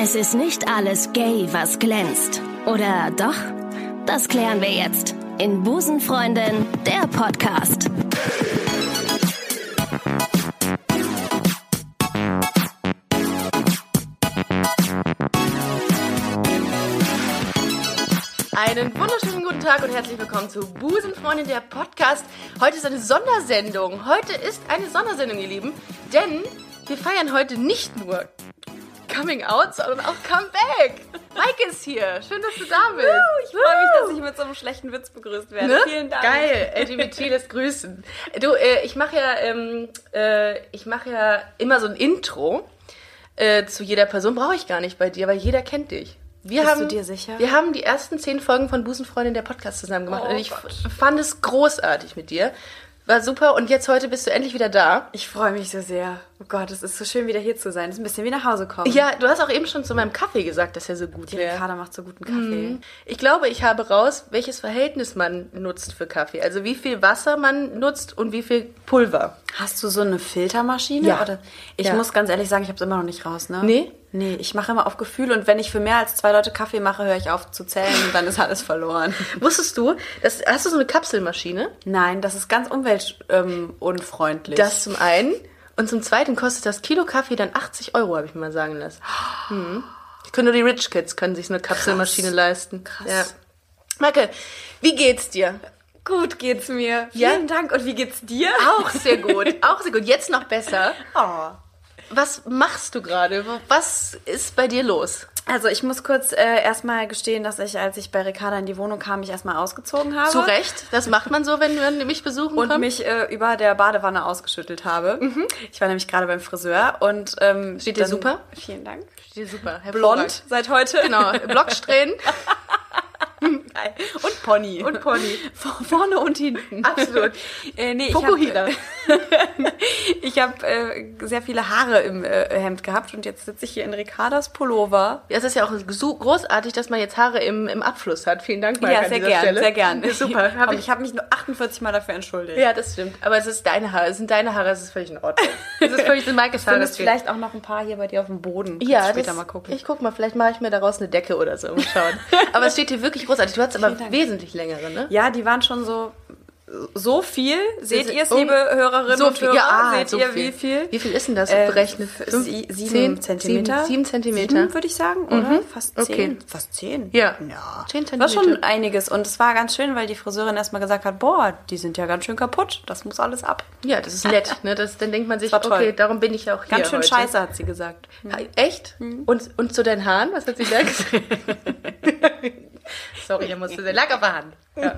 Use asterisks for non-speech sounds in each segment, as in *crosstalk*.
Es ist nicht alles gay, was glänzt. Oder doch? Das klären wir jetzt in Busenfreundin, der Podcast. Einen wunderschönen guten Tag und herzlich willkommen zu Busenfreundin der Podcast. Heute ist eine Sondersendung. Heute ist eine Sondersendung, ihr Lieben, denn wir feiern heute nicht nur Coming Out, sondern auch Comeback. Mike ist hier. Schön, dass du da bist. Ich freue mich, dass ich mit so einem schlechten Witz begrüßt werde. Ne? Vielen Dank. Geil, LGBT lässt grüßen. Du, äh, ich mache ja, ähm, äh, ich mache ja immer so ein Intro äh, zu jeder Person. Brauche ich gar nicht bei dir, weil jeder kennt dich. Wir Bist haben, du dir sicher? Wir haben die ersten zehn Folgen von Busenfreundin der Podcast zusammen gemacht Oh und ich Gott. fand es großartig mit dir. War super und jetzt heute bist du endlich wieder da. Ich freue mich so sehr. Oh Gott, es ist so schön, wieder hier zu sein. Es ist ein bisschen wie nach Hause kommen. Ja, du hast auch eben schon zu meinem Kaffee gesagt, dass er so gut Die wäre. Ricarda macht so guten Kaffee. Ich glaube, ich habe raus, welches Verhältnis man nutzt für Kaffee. Also wie viel Wasser man nutzt und wie viel Pulver. Hast du so eine Filtermaschine? Ja. Oder? Ich Ja. muss ganz ehrlich sagen, ich habe es immer noch nicht raus, ne? Nee? Nee, ich mache immer auf Gefühl und wenn ich für mehr als zwei Leute Kaffee mache, höre ich auf zu zählen und dann ist alles verloren. *laughs* Wusstest du, das, hast du so eine Kapselmaschine? Nein, das ist ganz umweltunfreundlich. Ähm. Das zum einen. Und zum zweiten kostet das Kilo Kaffee dann 80 Euro, habe ich mir mal sagen lassen. Hm. Ich können nur die Rich Kids können sich so eine Kapselmaschine leisten. Krass. Ja. Michael, wie geht's dir? gut geht's mir. Ja? Vielen Dank. Und wie geht's dir? Auch sehr gut. *laughs* Auch sehr gut. Jetzt noch besser. Oh. Was machst du gerade? Was ist bei dir los? Also ich muss kurz äh, erstmal gestehen, dass ich, als ich bei Ricarda in die Wohnung kam, mich erstmal ausgezogen habe. Zu Recht. Das macht man so, wenn man mich besuchen Und kommt. mich äh, über der Badewanne ausgeschüttelt habe. Ich war nämlich gerade beim Friseur und ähm, Steht dir super? Vielen Dank. Steht super. Blond seit heute. Genau. Blocksträhnen. *laughs* Geil. *laughs* Und Pony. Und Pony. *laughs* Vor- Vorne und hinten. Absolut. äh, nee, Fukuhila. Ich habe *laughs* ich hab, äh, sehr viele Haare im äh, Hemd gehabt und jetzt sitze ich hier in Ricardas Pullover. Ja, es ist ja auch so großartig, dass man jetzt Haare im, im Abfluss hat. Vielen Dank, Marc, ja, sehr gern, Stelle. sehr gern. Ja, super. Hab ich, ich habe mich nur 48 Mal dafür entschuldigt. ja, das stimmt. Aber es ist deine Haare. Es sind deine Haare. Es ist völlig in Ordnung. Es ist völlig in Maikes Du Haare. findest vielleicht auch noch ein paar hier bei dir auf dem Boden. Ja, später das, mal gucken. Ich guck mal, vielleicht mache ich mir daraus eine Decke oder so. Mal schauen. aber es steht hier wirklich großartig. Du hast aber Vielen Dank. wesentlich längere, ne? Ja, die waren schon so so viel. Seht ihr es, um- liebe Hörerinnen So und Hörer? ja, ah, Seht so ihr, viel. wie viel? Wie viel ist denn das Äh, berechnet? sie- sieben Zentimeter. Sieben, sieben Zentimeter. Würde ich sagen, oder? Fast Okay. zehn. Fast zehn. Ja. ja. Zehn War Zentimeter. schon einiges. Und es war ganz schön, weil die Friseurin erstmal gesagt hat, boah, die sind ja ganz schön kaputt. Das muss alles ab. Ja, das ist nett. Ne? Das, dann denkt man sich, war okay, darum bin ich ja auch hier Ganz schön heute. scheiße, hat sie gesagt. Echt? Und, und zu deinen Haaren? Was hat sie da *laughs* gesagt? *laughs* Sorry, er musste sehr lag auf der Hand. Ja.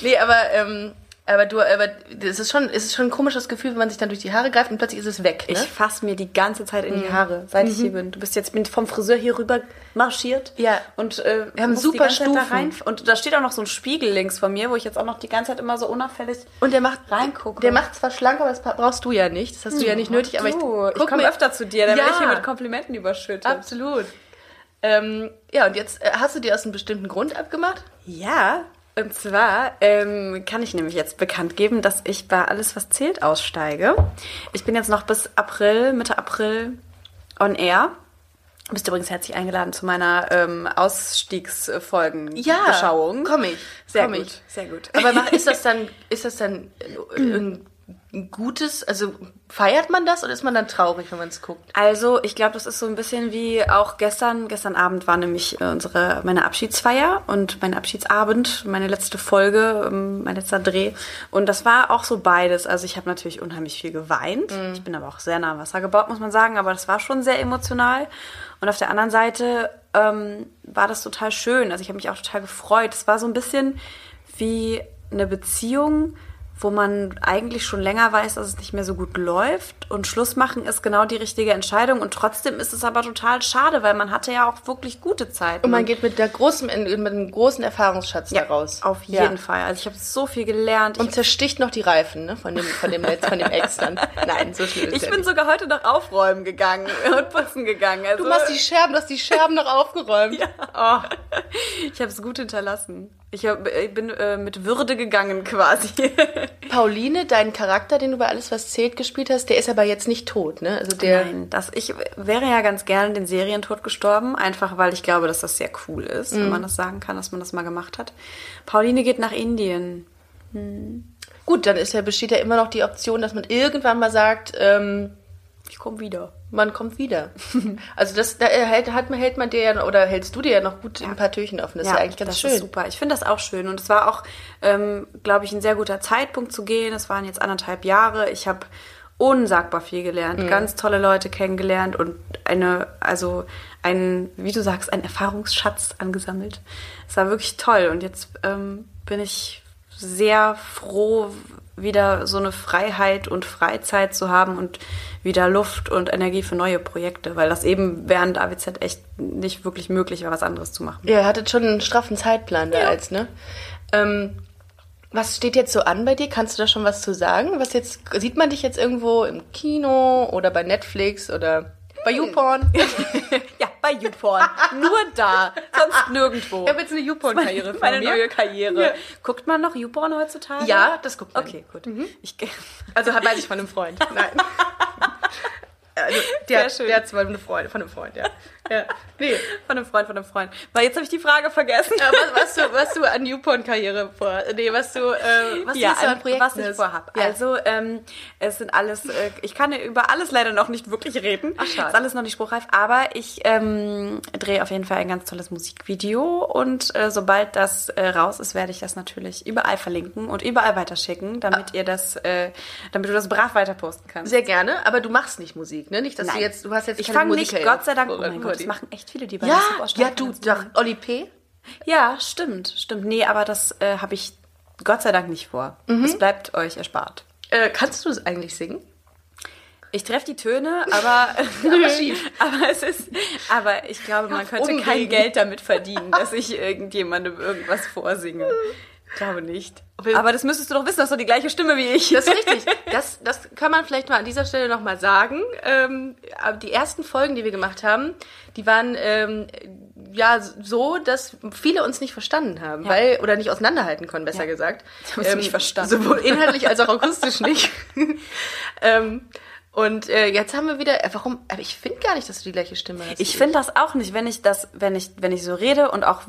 Nee, aber, ähm, aber du, aber es ist schon, es ist schon ein komisches Gefühl, wenn man sich dann durch die Haare greift und plötzlich ist es weg. Ne? Ich fasse mir die ganze Zeit in Mhm. die Haare, seit ich hier bin. Du bist jetzt vom Friseur hier rüber marschiert. Ja. Und äh, Wir haben super Zeit da Stufen. rein. Und da steht auch noch so ein Spiegel links von mir, wo ich jetzt auch noch die ganze Zeit immer so unauffällig und der macht, reingucke. der macht zwar schlank, aber das brauchst du ja nicht. Das hast du ja nicht nötig. Aber ich, ich komme öfter zu dir, dann werde ich hier Ja. mit Komplimenten überschüttet. Absolut. Ähm, ja, und jetzt äh, hast du dir aus einem bestimmten Grund abgemacht? Ja, und zwar ähm, kann ich nämlich jetzt bekannt geben, dass ich bei Alles, was zählt, aussteige. Ich bin jetzt noch bis April, Mitte April on air. Du bist übrigens herzlich eingeladen zu meiner ähm, Ausstiegsfolgen-Beschauung. komm ich. Sehr komm gut, ich. sehr gut. Aber mach- *laughs* ist das dann, ist das dann ein gutes, also feiert man das oder ist man dann traurig, wenn man es guckt? Also, ich glaube, das ist so ein bisschen wie auch gestern. Gestern Abend war nämlich äh, unsere, meine Abschiedsfeier und mein Abschiedsabend, meine letzte Folge, ähm, mein letzter Dreh. Und das war auch so beides. Also, ich habe natürlich unheimlich viel geweint. Ich bin aber auch sehr nah am Wasser gebaut, muss man sagen. Aber das war schon sehr emotional. Und auf der anderen Seite ähm, war das total schön. Also, ich habe mich auch total gefreut. Es war so ein bisschen wie eine Beziehung, wo man eigentlich schon länger weiß, dass es nicht mehr so gut läuft. Und Schluss machen ist genau die richtige Entscheidung. Und trotzdem ist es aber total schade, weil man hatte ja auch wirklich gute Zeiten. Und man geht mit, der großen, mit einem großen Erfahrungsschatz ja, daraus. Auf Ja. jeden Fall. Also ich habe so viel gelernt. Ich Und zersticht noch die Reifen ne? von, dem, von, dem, von dem Ex dann. Nein, so schlimm ist Ich ja bin nicht. sogar heute noch aufräumen gegangen *laughs* und putzen gegangen. Also, Du machst die Scherben, du hast die Scherben noch aufgeräumt. *laughs* Ja. Oh, Ich habe es gut hinterlassen. Ich, hab, ich bin äh, mit Würde gegangen quasi. *laughs* Pauline, dein Charakter, den du bei Alles, was zählt gespielt hast, der ist aber jetzt nicht tot, ne? Also der. Nein, das, ich wäre ja ganz gerne den Serientod gestorben, einfach weil ich glaube, dass das sehr cool ist, wenn man das sagen kann, dass man das mal gemacht hat. Pauline geht nach Indien. Gut, dann ist ja, besteht ja immer noch die Option, dass man irgendwann mal sagt, ähm, Ich komme wieder. man kommt wieder. *laughs* also das da hält, hat man, hält man dir ja oder hältst du dir ja noch gut ein paar Türchen offen. Das ist ja eigentlich ganz das schön. Ist super. Ich finde das auch schön. Und es war auch, ähm, glaube ich, ein sehr guter Zeitpunkt zu gehen. Es waren jetzt anderthalb Jahre. Ich habe unsagbar viel gelernt, Mhm. ganz tolle Leute kennengelernt und eine, also ein, wie du sagst, ein Erfahrungsschatz angesammelt. Es war wirklich toll. Und jetzt ähm, bin ich sehr froh, wieder so eine Freiheit und Freizeit zu haben und wieder Luft und Energie für neue Projekte, weil das eben während AWZ echt nicht wirklich möglich war, was anderes zu machen. Ja, ihr hattet schon einen straffen Zeitplan da als, ne? Ähm, was steht jetzt so an bei dir? Kannst du da schon was zu sagen? Was jetzt, sieht man dich jetzt irgendwo im Kino oder bei Netflix oder bei YouPorn? *laughs* Ja, bei YouPorn. Nur da, sonst nirgendwo. Ich habe jetzt eine YouPorn-Karriere vor Meine mir. neue Karriere. Ja. Guckt man noch YouPorn heutzutage? Ja, das guckt man. Okay, gut. Ich, Also weiß ich von einem Freund. *laughs* Nein. Also, der, Sehr schön. der hat zwar eine Freundin, von einem Freund, ja. Ja. Nee. von einem Freund, von einem Freund. Weil jetzt habe ich die Frage vergessen. Ja, was, was, du, was du an YouPorn-Karriere vor, nee, was du, äh, was ja, du an an- Projekten was ich vorhab. Ja. Also, ähm, es sind alles, äh, ich kann über alles leider noch nicht wirklich reden. Ach, schade. Ist alles noch nicht spruchreif, aber ich ähm, drehe auf jeden Fall ein ganz tolles Musikvideo und äh, sobald das äh, raus ist, werde ich das natürlich überall verlinken und überall weiterschicken, damit ihr das, äh, damit du das brav weiter posten kannst. Sehr gerne, aber du machst nicht Musik, ne? Nicht, dass du Nein. jetzt, du hast jetzt Ich keine fange nicht, Gott sei Dank, oh mein Gott, das machen echt viele, die bei Ja, ja, du, doch, Oli P. Ja, stimmt, stimmt. Nee, aber das äh, habe ich Gott sei Dank nicht vor. Mhm. Es bleibt euch erspart. Äh, kannst du es eigentlich singen? Ich treffe die Töne, aber, *laughs* Aber *laughs* aber es ist, aber ich glaube, man könnte kein Geld damit verdienen, dass ich irgendjemandem irgendwas vorsinge. *laughs* Ich glaube nicht. Aber das müsstest du doch wissen, das ist doch die gleiche Stimme wie ich. Das ist richtig. *laughs* Das, das kann man vielleicht mal an dieser Stelle nochmal sagen. Ähm, die ersten Folgen, die wir gemacht haben, die waren ähm, ja so, dass viele uns nicht verstanden haben, Ja. weil oder nicht auseinanderhalten konnten, besser Ja. gesagt. haben uns nicht verstanden. Sowohl inhaltlich als auch akustisch nicht. *laughs* ähm, und äh, jetzt haben wir wieder. Äh, warum? Aber ich finde gar nicht, dass du die gleiche Stimme hast. Ich finde das auch nicht, wenn ich das, wenn ich, wenn ich so rede und auch,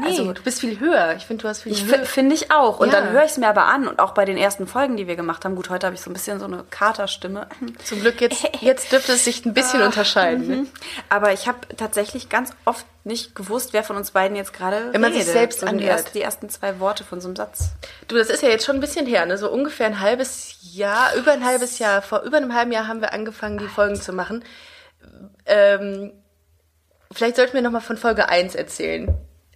Nee, also du bist viel höher. Ich finde, du hast viel Ich höher. fi- finde ich auch. Und Ja. dann höre ich es mir aber an. Und auch bei den ersten Folgen, die wir gemacht haben. Gut, heute habe ich so ein bisschen so eine Katerstimme. Zum Glück jetzt, *laughs* jetzt dürfte es sich ein bisschen unterscheiden. Ne? Aber ich habe tatsächlich ganz oft nicht gewusst, wer von uns beiden jetzt gerade Wenn man sich redet. selbst so anhört. die ersten zwei Worte von so einem Satz. Du, das ist ja jetzt schon ein bisschen her, ne? So ungefähr ein halbes Jahr, über ein halbes Jahr, vor über einem halben Jahr haben wir angefangen, die Folgen zu machen. Ähm, vielleicht sollten wir nochmal von Folge 1 erzählen.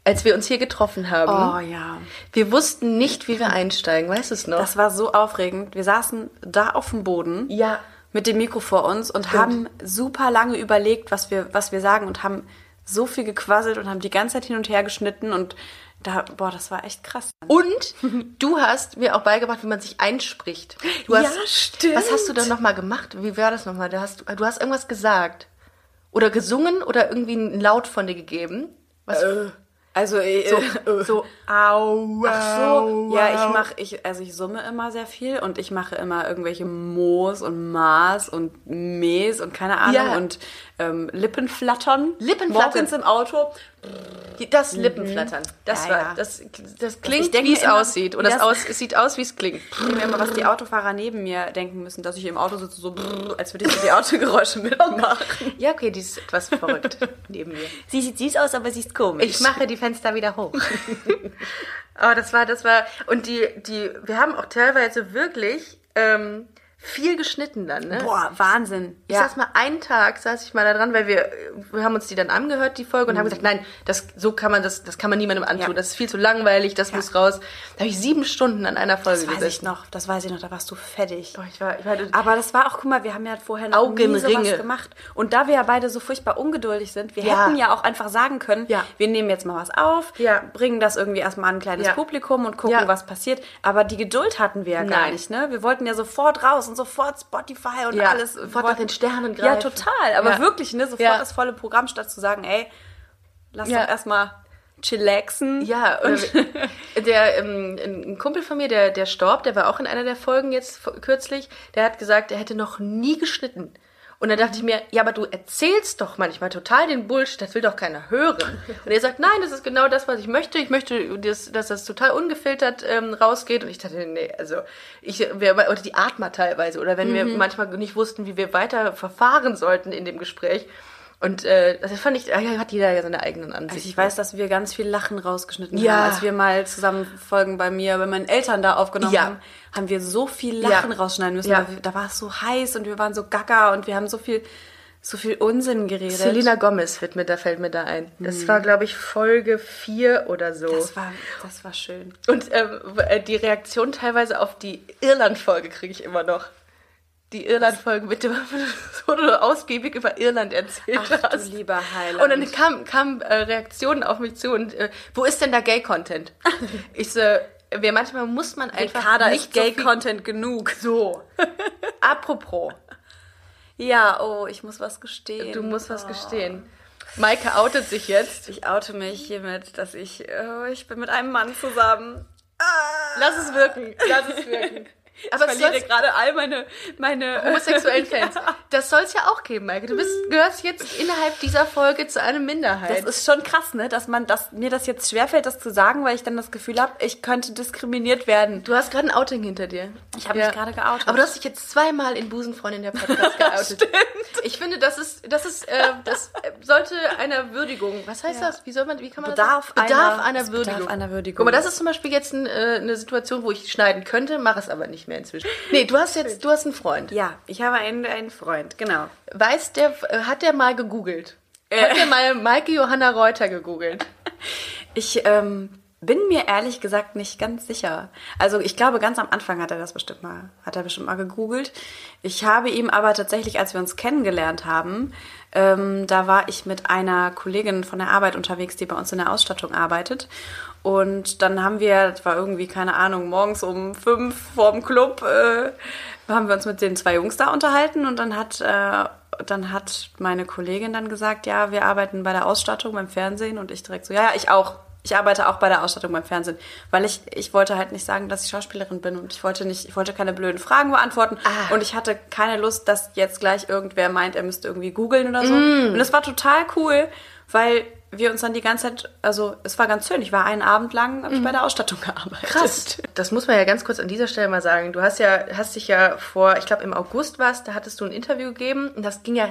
Als wir uns hier getroffen haben. Oh ja. Wir wussten nicht, wie wir einsteigen, weißt du es noch? Das war so aufregend. Wir saßen da auf dem Boden ja. mit dem Mikro vor uns und haben super lange überlegt, was wir, was wir sagen und haben so viel gequasselt und haben die ganze Zeit hin und her geschnitten und da, boah, das war echt krass. Und du hast mir auch beigebracht, wie man sich einspricht. Du hast, Ja, stimmt. Was hast du dann nochmal gemacht? Wie war das nochmal? Du hast, du hast irgendwas gesagt. Oder gesungen oder irgendwie einen Laut von dir gegeben. Was? Also äh, so, *laughs* so, au, Ach so, ja, ich mache, ich, also ich summe immer sehr viel und ich mache immer irgendwelche Moos und Maß und Mees und keine Ahnung Ja. und ähm, Lippenflattern. Lippenflattern. Morgens im Auto. Das Lippenflattern. Das, Mhm. Ja, war, ja. das, das klingt, Ich denke wie es aussieht. Und das, das- aus, es sieht aus, wie es klingt. Ich denke mir immer, was die Autofahrer neben mir denken müssen, dass ich im Auto sitze, so als würde ich so die Autogeräusche *laughs* mitmachen. Ja, okay, die ist etwas verrückt *laughs* neben mir. Sie sieht süß aus, aber sie ist komisch. Ich mache die Fenster wieder hoch. Aber *laughs* das war, das war, und die, die, wir haben auch teilweise wirklich ähm, viel geschnitten dann, ne? Boah, Wahnsinn. Ich saß mal einen Tag, saß ich mal da dran, weil wir, wir haben uns die dann angehört, die Folge, und haben gesagt, nein, das, so kann man das, das kann man niemandem antun, Ja. das ist viel zu langweilig, das muss raus. Da habe ich sieben Stunden an einer Folge Das weiß gesessen. ich noch, das weiß ich noch, da warst du fertig. Oh, ich war, ich war, Aber das war auch, guck mal, wir haben ja vorher noch nie Augenringe. sowas gemacht. Und da wir ja beide so furchtbar ungeduldig sind, wir Ja. hätten ja auch einfach sagen können, Ja. wir nehmen jetzt mal was auf, Ja. bringen das irgendwie erstmal an ein kleines Ja. Publikum und gucken, Ja. was passiert. Aber die Geduld hatten wir ja gar Nein. nicht, ne? Wir wollten ja sofort raus und sofort Spotify und Ja, alles. sofort nach den Sternen Ja, greifen. total. Aber Ja. wirklich, ne? Sofort Ja. das volle Programm, statt zu sagen, ey, lass Ja. doch erstmal chillaxen. Ja, *laughs* der ähm, ein Kumpel von mir, der, der storb, der war auch in einer der Folgen jetzt kürzlich, der hat gesagt, er hätte noch nie geschnitten. Und dann dachte ich mir, ja, aber du erzählst doch manchmal total den Bullshit, das will doch keiner hören. Und er sagt, nein, das ist genau das, was ich möchte. Ich möchte, dass, dass das total ungefiltert ähm, rausgeht. Und ich dachte, nee, also ich, wir, oder die Art mal teilweise. Oder wenn wir manchmal nicht wussten, wie wir weiter verfahren sollten in dem Gespräch. Und äh, das fand ich, ah hat jeder ja seine eigenen Ansichten. Also ich weiß, dass wir ganz viel Lachen rausgeschnitten Ja. haben. Als wir mal zusammen Folgen bei mir, bei meinen Eltern da aufgenommen Ja. haben, haben wir so viel Lachen Ja. rausschneiden müssen. Ja. wir- Da war es so heiß und wir waren so gaga und wir haben so viel, so viel Unsinn geredet. Selena Gomez wird mir, da fällt mir da ein. Das war, glaube ich, Folge 4 oder so. das war, das war schön. Und ähm, äh, die Reaktion teilweise auf die Irland-Folge kriege ich immer noch. Die Irland-Folge mit dem, *laughs* wo du ausgiebig über Irland erzählt Ach, du hast. lieber Heiland. Und dann kamen kam, äh, Reaktionen auf mich zu und äh, wo ist denn da Gay-Content? *laughs* ich so, wir, manchmal muss man einfach Ricarda nicht ist Gay so genug. So. *laughs* Apropos, Ja, oh, ich muss was gestehen. du musst was gestehen. Maike outet sich jetzt. Ich oute mich hiermit, dass ich, oh, ich bin mit einem Mann zusammen. Lass es wirken. Lass es wirken. Aber ich verliere gerade all meine, meine homosexuellen *laughs* Fans. Das soll es ja auch geben, Maike. Du bist, gehörst jetzt innerhalb dieser Folge zu einer Minderheit. Das ist schon krass, ne, dass man das, mir das jetzt schwerfällt, das zu sagen, weil ich dann das Gefühl habe, ich könnte diskriminiert werden. du hast gerade ein Outing hinter dir. Ich habe mich gerade geoutet. Aber du hast dich jetzt zweimal in Busenfreundin der Podcast *laughs* geoutet. Ich finde, das ist, das ist, äh, das äh, sollte einer Würdigung. Was heißt das? Wie soll man, wie kann man Bedarf das? Bedarf einer- einer es bedarf Würdigung. einer Würdigung. Guck mal, das ist zum Beispiel jetzt ein, äh, eine Situation, wo ich schneiden könnte, mache es aber nicht mehr inzwischen. Nee, du hast jetzt, du hast einen Freund. ja, ich habe einen, einen Freund, genau. Weiß der, äh, hat der mal gegoogelt? Hat der mal Maike Johanna Reuter gegoogelt? *laughs* Ich ähm, bin mir ehrlich gesagt nicht ganz sicher. Also ich glaube, ganz am Anfang hat er das bestimmt mal, hat er bestimmt mal gegoogelt. Ich habe ihm aber tatsächlich, als wir uns kennengelernt haben, ähm, da war ich mit einer Kollegin von der Arbeit unterwegs, die bei uns in der Ausstattung arbeitet. Und dann haben wir, das war irgendwie, keine Ahnung, morgens um fünf vorm Club, äh, haben wir uns mit den zwei Jungs da unterhalten und dann hat, äh, dann hat meine Kollegin dann gesagt, ja, wir arbeiten bei der Ausstattung beim Fernsehen und ich direkt so, ja, ja, ich auch. Ich arbeite auch bei der Ausstattung beim Fernsehen, weil ich, ich wollte halt nicht sagen, dass ich Schauspielerin bin und ich wollte nicht, ich wollte keine blöden Fragen beantworten Ah. und ich hatte keine Lust, dass jetzt gleich irgendwer meint, er müsste irgendwie googeln oder so. Und das war total cool, weil wir uns dann die ganze Zeit, also es war ganz schön. Ich war einen Abend lang, ich bei der Ausstattung *laughs* gearbeitet. Krass. Das muss man ja ganz kurz an dieser Stelle mal sagen. Du hast ja, hast dich ja vor, ich glaube im August warst, da hattest du ein Interview gegeben und das ging ja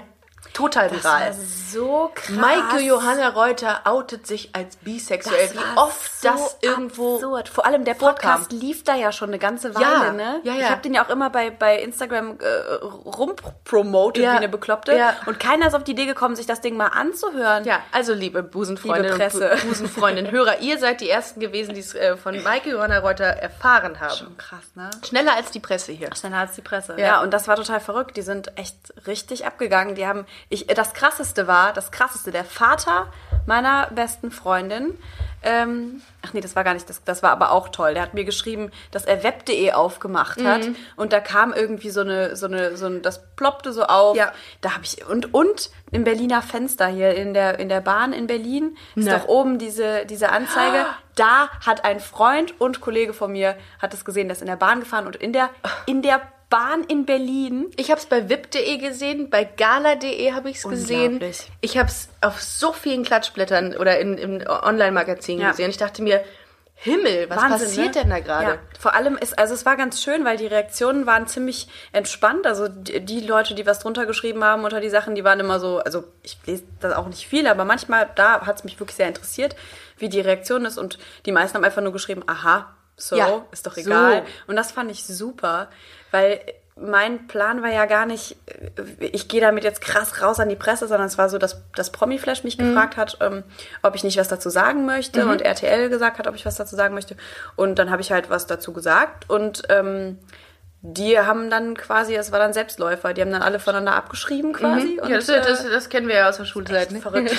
total Das viral. war so krass. Maike Johanna Reuter outet sich als bisexuell. Das Wie oft so das irgendwo absurd. Vor allem der vorkam. Podcast lief da ja schon eine ganze Weile, Ja, ne? ja, ja. Ich habe den ja auch immer bei, bei Instagram äh, rumpromotet Ja, wie eine Bekloppte. ja. Und keiner ist auf die Idee gekommen, sich das Ding mal anzuhören. Ja, also liebe Busenfreundinnen Liebe Presse. und Bu- Busenfreundinnen, Hörer, ihr seid die Ersten gewesen, die es äh, von Maike Johanna Reuter erfahren haben. Schon krass, ne? Schneller als die Presse hier. Schneller als die Presse. Ja. Ja. und das war total verrückt. Die sind echt richtig abgegangen. Die haben, ich, das krasseste war, das krasseste, der Vater meiner besten Freundin, ähm, ach nee, das war gar nicht, das, das war aber auch toll. Der hat mir geschrieben, dass er web.de aufgemacht hat Mhm. und da kam irgendwie so eine, so eine, so ein, das ploppte so auf. Ja. Da habe ich, und, und im Berliner Fenster hier in der, in der Bahn in Berlin ist Ne. doch oben diese, diese Anzeige. Da hat ein Freund und Kollege von mir hat es gesehen, der ist in der Bahn gefahren und in der, in der Bahn in Berlin. Ich habe es bei vip.de gesehen, bei gala.de habe ich es gesehen. Ich habe es auf so vielen Klatschblättern oder in, im Online-Magazin Ja. gesehen. Ich dachte mir, Himmel, was Wahnsinn, passiert ne? denn da gerade? Ja, vor allem ist, also es war ganz schön, weil die Reaktionen waren ziemlich entspannt. Also die, die Leute, die was drunter geschrieben haben unter die Sachen, die waren immer so, also ich lese das auch nicht viel, aber manchmal, da hat es mich wirklich sehr interessiert, wie die Reaktion ist. Und die meisten haben einfach nur geschrieben, aha, so, Ja, ist doch so. egal. Und das fand ich super, weil mein Plan war ja gar nicht, ich gehe damit jetzt krass raus an die Presse, sondern es war so, dass das Promiflash mich gefragt hat, ähm, ob ich nicht was dazu sagen möchte und RTL gesagt hat, ob ich was dazu sagen möchte. Und dann habe ich halt was dazu gesagt und ähm, die haben dann quasi, es war dann Selbstläufer, die haben dann alle voneinander abgeschrieben quasi. ja, das, das, das kennen wir ja aus der Schulzeit. Ne? verrückt.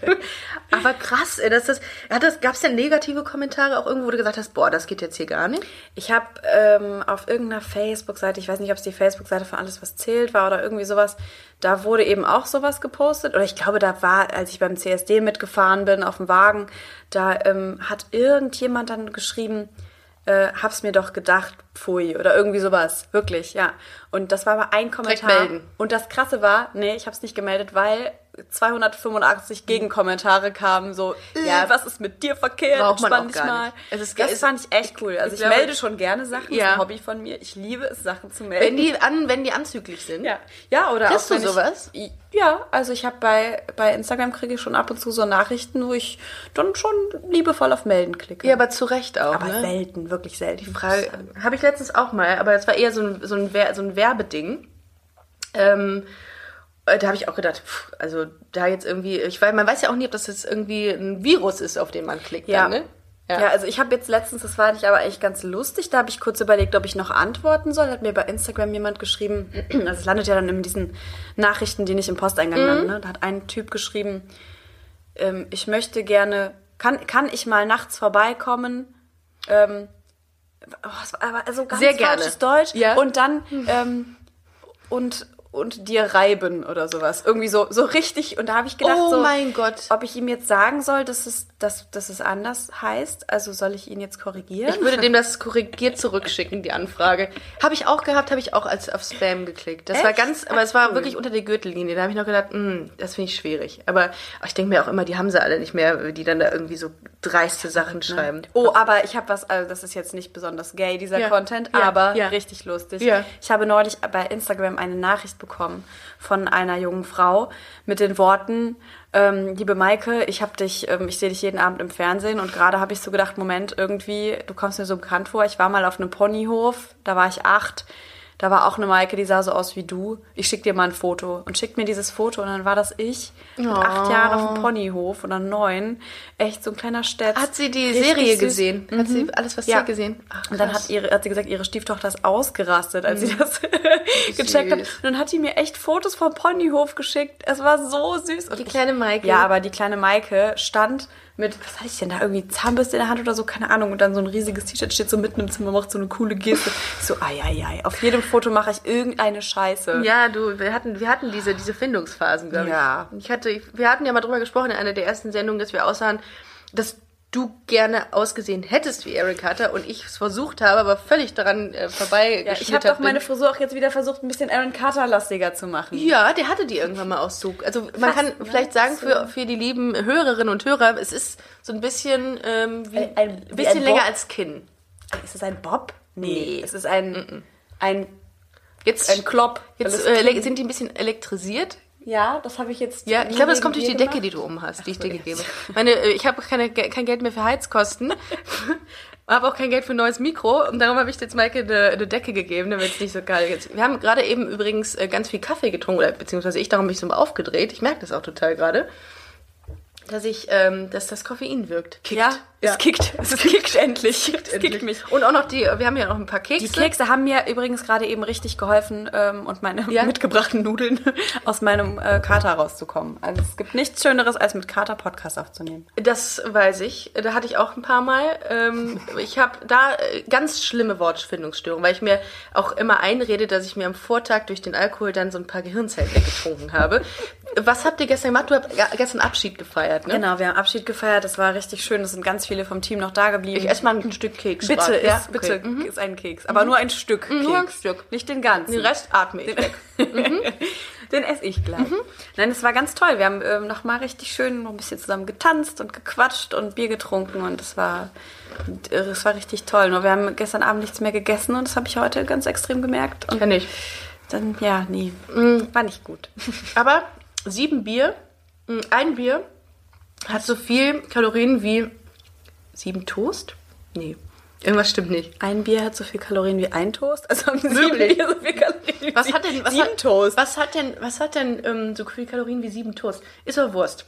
*laughs* Aber krass, ey, das, das, hat das, gab es denn negative Kommentare auch irgendwo, wo du gesagt hast, boah, das geht jetzt hier gar nicht? Ich habe ähm, auf irgendeiner Facebook-Seite, ich weiß nicht, ob es die Facebook-Seite von Alles, was zählt war oder irgendwie sowas, da wurde eben auch sowas gepostet. Oder ich glaube, da war, als ich beim CSD mitgefahren bin auf dem Wagen, da ähm, hat irgendjemand dann geschrieben, äh, hab's mir doch gedacht, pfui, oder irgendwie sowas. Wirklich, ja. Und das war aber ein Kommentar. Und das Krasse war, nee, ich hab's nicht gemeldet, weil 285 Gegenkommentare kamen, so, ja, was ist mit dir verkehrt? Braucht man Entspann auch gar mal. nicht. Es ist- das es- fand ich echt cool. Also ich ich, glaube- melde schon gerne Sachen, Ja. das ist ein Hobby von mir. Ich liebe es, Sachen zu melden. Wenn die, an, wenn die anzüglich sind. Ja, ja oder Kriegst auch du sowas? Ich, ja, also ich habe bei, bei Instagram kriege ich schon ab und zu so Nachrichten, wo ich dann schon liebevoll auf Melden klicke. Ja, aber zu Recht auch. aber ne? selten, wirklich selten. Die Frage, habe ich letztens auch mal, aber es war eher so ein, so ein, Wer- so ein Werbeding. Ähm, äh, da habe ich auch gedacht, pff, also da jetzt irgendwie, ich weiß, man weiß ja auch nie, ob das jetzt irgendwie ein Virus ist, auf den man klickt. Ja. Dann, ne? Ja. also ich habe jetzt letztens, das fand ich aber echt ganz lustig, da habe ich kurz überlegt, ob ich noch antworten soll. Hat mir bei Instagram jemand geschrieben, *clears throat* also es landet ja dann in diesen Nachrichten, die nicht im Posteingang landen. Ne? Da hat ein Typ geschrieben, ähm, ich möchte gerne, kann, kann ich mal nachts vorbeikommen? Ähm, oh, aber also ganz Sehr gerne. falsches Deutsch. Ja. Und dann ähm, und und dir reiben oder sowas. Irgendwie so, so richtig. Und da habe ich gedacht, Oh so, mein Gott. ob ich ihm jetzt sagen soll, dass es, dass, dass es anders heißt. Also soll ich ihn jetzt korrigieren? Ich würde dem das korrigiert zurückschicken, die Anfrage. Habe ich auch gehabt, habe ich auch als auf Spam geklickt. Das war Echt? ganz, aber es war wirklich unter der Gürtellinie. Da habe ich noch gedacht, hm, das finde ich schwierig. Aber ich denke mir auch immer, die haben sie alle nicht mehr, die dann da irgendwie so dreiste Sachen schreiben. Oh, aber ich habe was, also das ist jetzt nicht besonders gay, dieser Ja. Content, Ja, aber ja. richtig lustig. Ja. Ich habe neulich bei Instagram eine Nachricht bekommen von einer jungen Frau mit den Worten, ähm, liebe Maike, ich habe dich, ähm, ich sehe dich jeden Abend im Fernsehen und gerade habe ich so gedacht, Moment, irgendwie, du kommst mir so bekannt vor, ich war mal auf einem Ponyhof, da war ich acht, da war auch eine Maike, die sah so aus wie du. Ich schick dir mal ein Foto. Und schickt mir dieses Foto und dann war das ich mit acht Jahren auf dem Ponyhof oder neun. Echt so ein kleiner Städtchen. Hat sie die Richtig Serie gesehen? Hat sie alles, was Ja. sie gesehen? Ach, und dann hat, ihre, hat sie gesagt, ihre Stieftochter ist ausgerastet, als sie das *laughs* gecheckt hat. Und dann hat die mir echt Fotos vom Ponyhof geschickt. Es war so süß. Und Die kleine Maike. Ja, aber die kleine Maike stand mit, was hatte ich denn da, irgendwie Zahnbürste in der Hand oder so, keine Ahnung. Und dann so ein riesiges T-Shirt steht so mitten im Zimmer, macht so eine coole Geste. So, ai, ai, ai. Auf jedem Foto mache ich irgendeine Scheiße. Ja, du, wir hatten, wir hatten diese, diese Findungsphasen, glaube ich. Ja. Ich hatte, wir hatten ja mal drüber gesprochen in einer der ersten Sendungen, dass wir aussahen, dass du gerne ausgesehen hättest wie Eric Carter und ich es versucht habe, aber völlig daran äh, vorbei Ja, ich habe doch meine Frisur auch jetzt wieder versucht, ein bisschen Aaron Carter-lastiger zu machen. Ja, der hatte die irgendwann mal aus Zug. Also man Fast, kann ne? vielleicht sagen So. für, für die lieben Hörerinnen und Hörer, es ist so ein bisschen ähm, wie, Ein- ein- wie bisschen ein länger Bob? als Kinn. Ist es ein Bob? Nee. Es ist ein, ein, Jetzt, ein Klopp. jetzt äh, sind die ein bisschen elektrisiert. Ja, das habe ich jetzt. Ja, ich glaube, das kommt durch die Decke, die gemacht. du oben hast, die ich dir jetzt. gegebe. Meine, äh, ich habe keine, kein Geld mehr für Heizkosten, *laughs* habe auch kein Geld für ein neues Mikro und darum habe ich jetzt Maike eine, eine Decke gegeben, damit es nicht so kalt ist. Wir haben gerade eben übrigens äh, ganz viel Kaffee getrunken, oder beziehungsweise ich, darum bin ich so aufgedreht. Ich merke das auch total gerade, dass ich, ähm, dass das Koffein wirkt. Kickt. Ja, *laughs* es kickt. Es kickt endlich. Es Endlich. kickt mich. Und auch noch die, wir haben ja noch ein paar Kekse. Die Kekse haben mir übrigens gerade eben richtig geholfen ähm, und meine Ja? mitgebrachten Nudeln *laughs* aus meinem äh, Kater rauszukommen. Also es gibt nichts Schöneres, als mit Kater Podcast aufzunehmen. Das weiß ich. Da hatte ich auch ein paar Mal. Ähm, ich habe da äh, ganz schlimme Wortfindungsstörungen, weil ich mir auch immer einrede, dass ich mir am Vortag durch den Alkohol dann so ein paar Gehirnzellen weggetrunken habe. Was habt ihr gestern gemacht? Du hast gestern Abschied gefeiert, ne? Genau, wir haben Abschied gefeiert. Das war richtig schön. Es sind ganz viele vom Team noch da geblieben. Ich esse mal ein Stück Keks. bitte, ist, Ja, bitte, okay. Mhm. ist ein Keks. Aber nur ein Stück Keks. Nur ein Stück. Nicht den ganzen. Den Rest atme ich weg. *laughs* Den esse ich gleich. Mhm. Nein, es war ganz toll. Wir haben ähm, noch mal richtig schön noch ein bisschen zusammen getanzt und gequatscht und Bier getrunken und es war, es war richtig toll. Nur wir haben gestern Abend nichts mehr gegessen und das habe ich heute ganz extrem gemerkt. Und Kann ich. dann, ja, nee, Mhm. war nicht gut. *laughs* Aber sieben Bier, ein Bier hat so viel Kalorien wie sieben Toast? Nee. Irgendwas stimmt nicht. Ein Bier hat so viel Kalorien wie ein Toast. Also haben sieben Wirklich? Bier so viel Kalorien wie Was hat denn, was sieben hat, Toast? Was hat denn, was hat denn ähm, so viel Kalorien wie sieben Toast? Ist doch Wurst.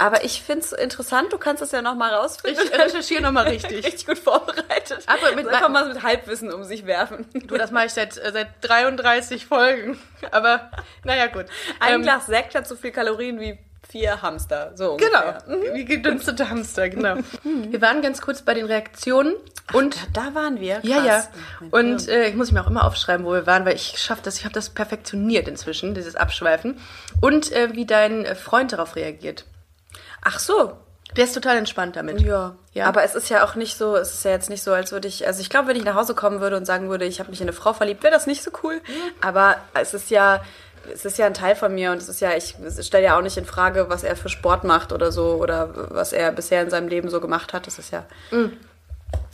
Aber ich finde es interessant, du kannst es ja nochmal rausfinden. Ich recherchiere nochmal *laughs* richtig. richtig gut vorbereitet. Aber mit- einfach mal mit Halbwissen um sich werfen. Du, das mache ich seit, äh, seit 33 Folgen. *laughs* Aber naja, gut. Ein Ähm, Glas Sekt hat so viel Kalorien wie vier Hamster. So Genau, ungefähr. wie gedünstete Hamster, genau. Wir waren ganz kurz bei den Reaktionen und Da, da waren wir. ja, ja. Krass. Und äh, ich muss mir auch immer aufschreiben, wo wir waren, weil ich schaffe das, ich habe das perfektioniert inzwischen, dieses Abschweifen. Und äh, wie dein Freund darauf reagiert. Ach so. Der ist total entspannt damit. Ja. Ja. Aber es ist ja auch nicht so, es ist ja jetzt nicht so, als würde ich, also ich glaube, wenn ich nach Hause kommen würde und sagen würde, ich habe mich in eine Frau verliebt, wäre das nicht so cool. Aber es ist ja, es ist ja ein Teil von mir und es ist ja, ich stelle ja auch nicht in Frage, was er für Sport macht oder so oder was er bisher in seinem Leben so gemacht hat. Das ist ja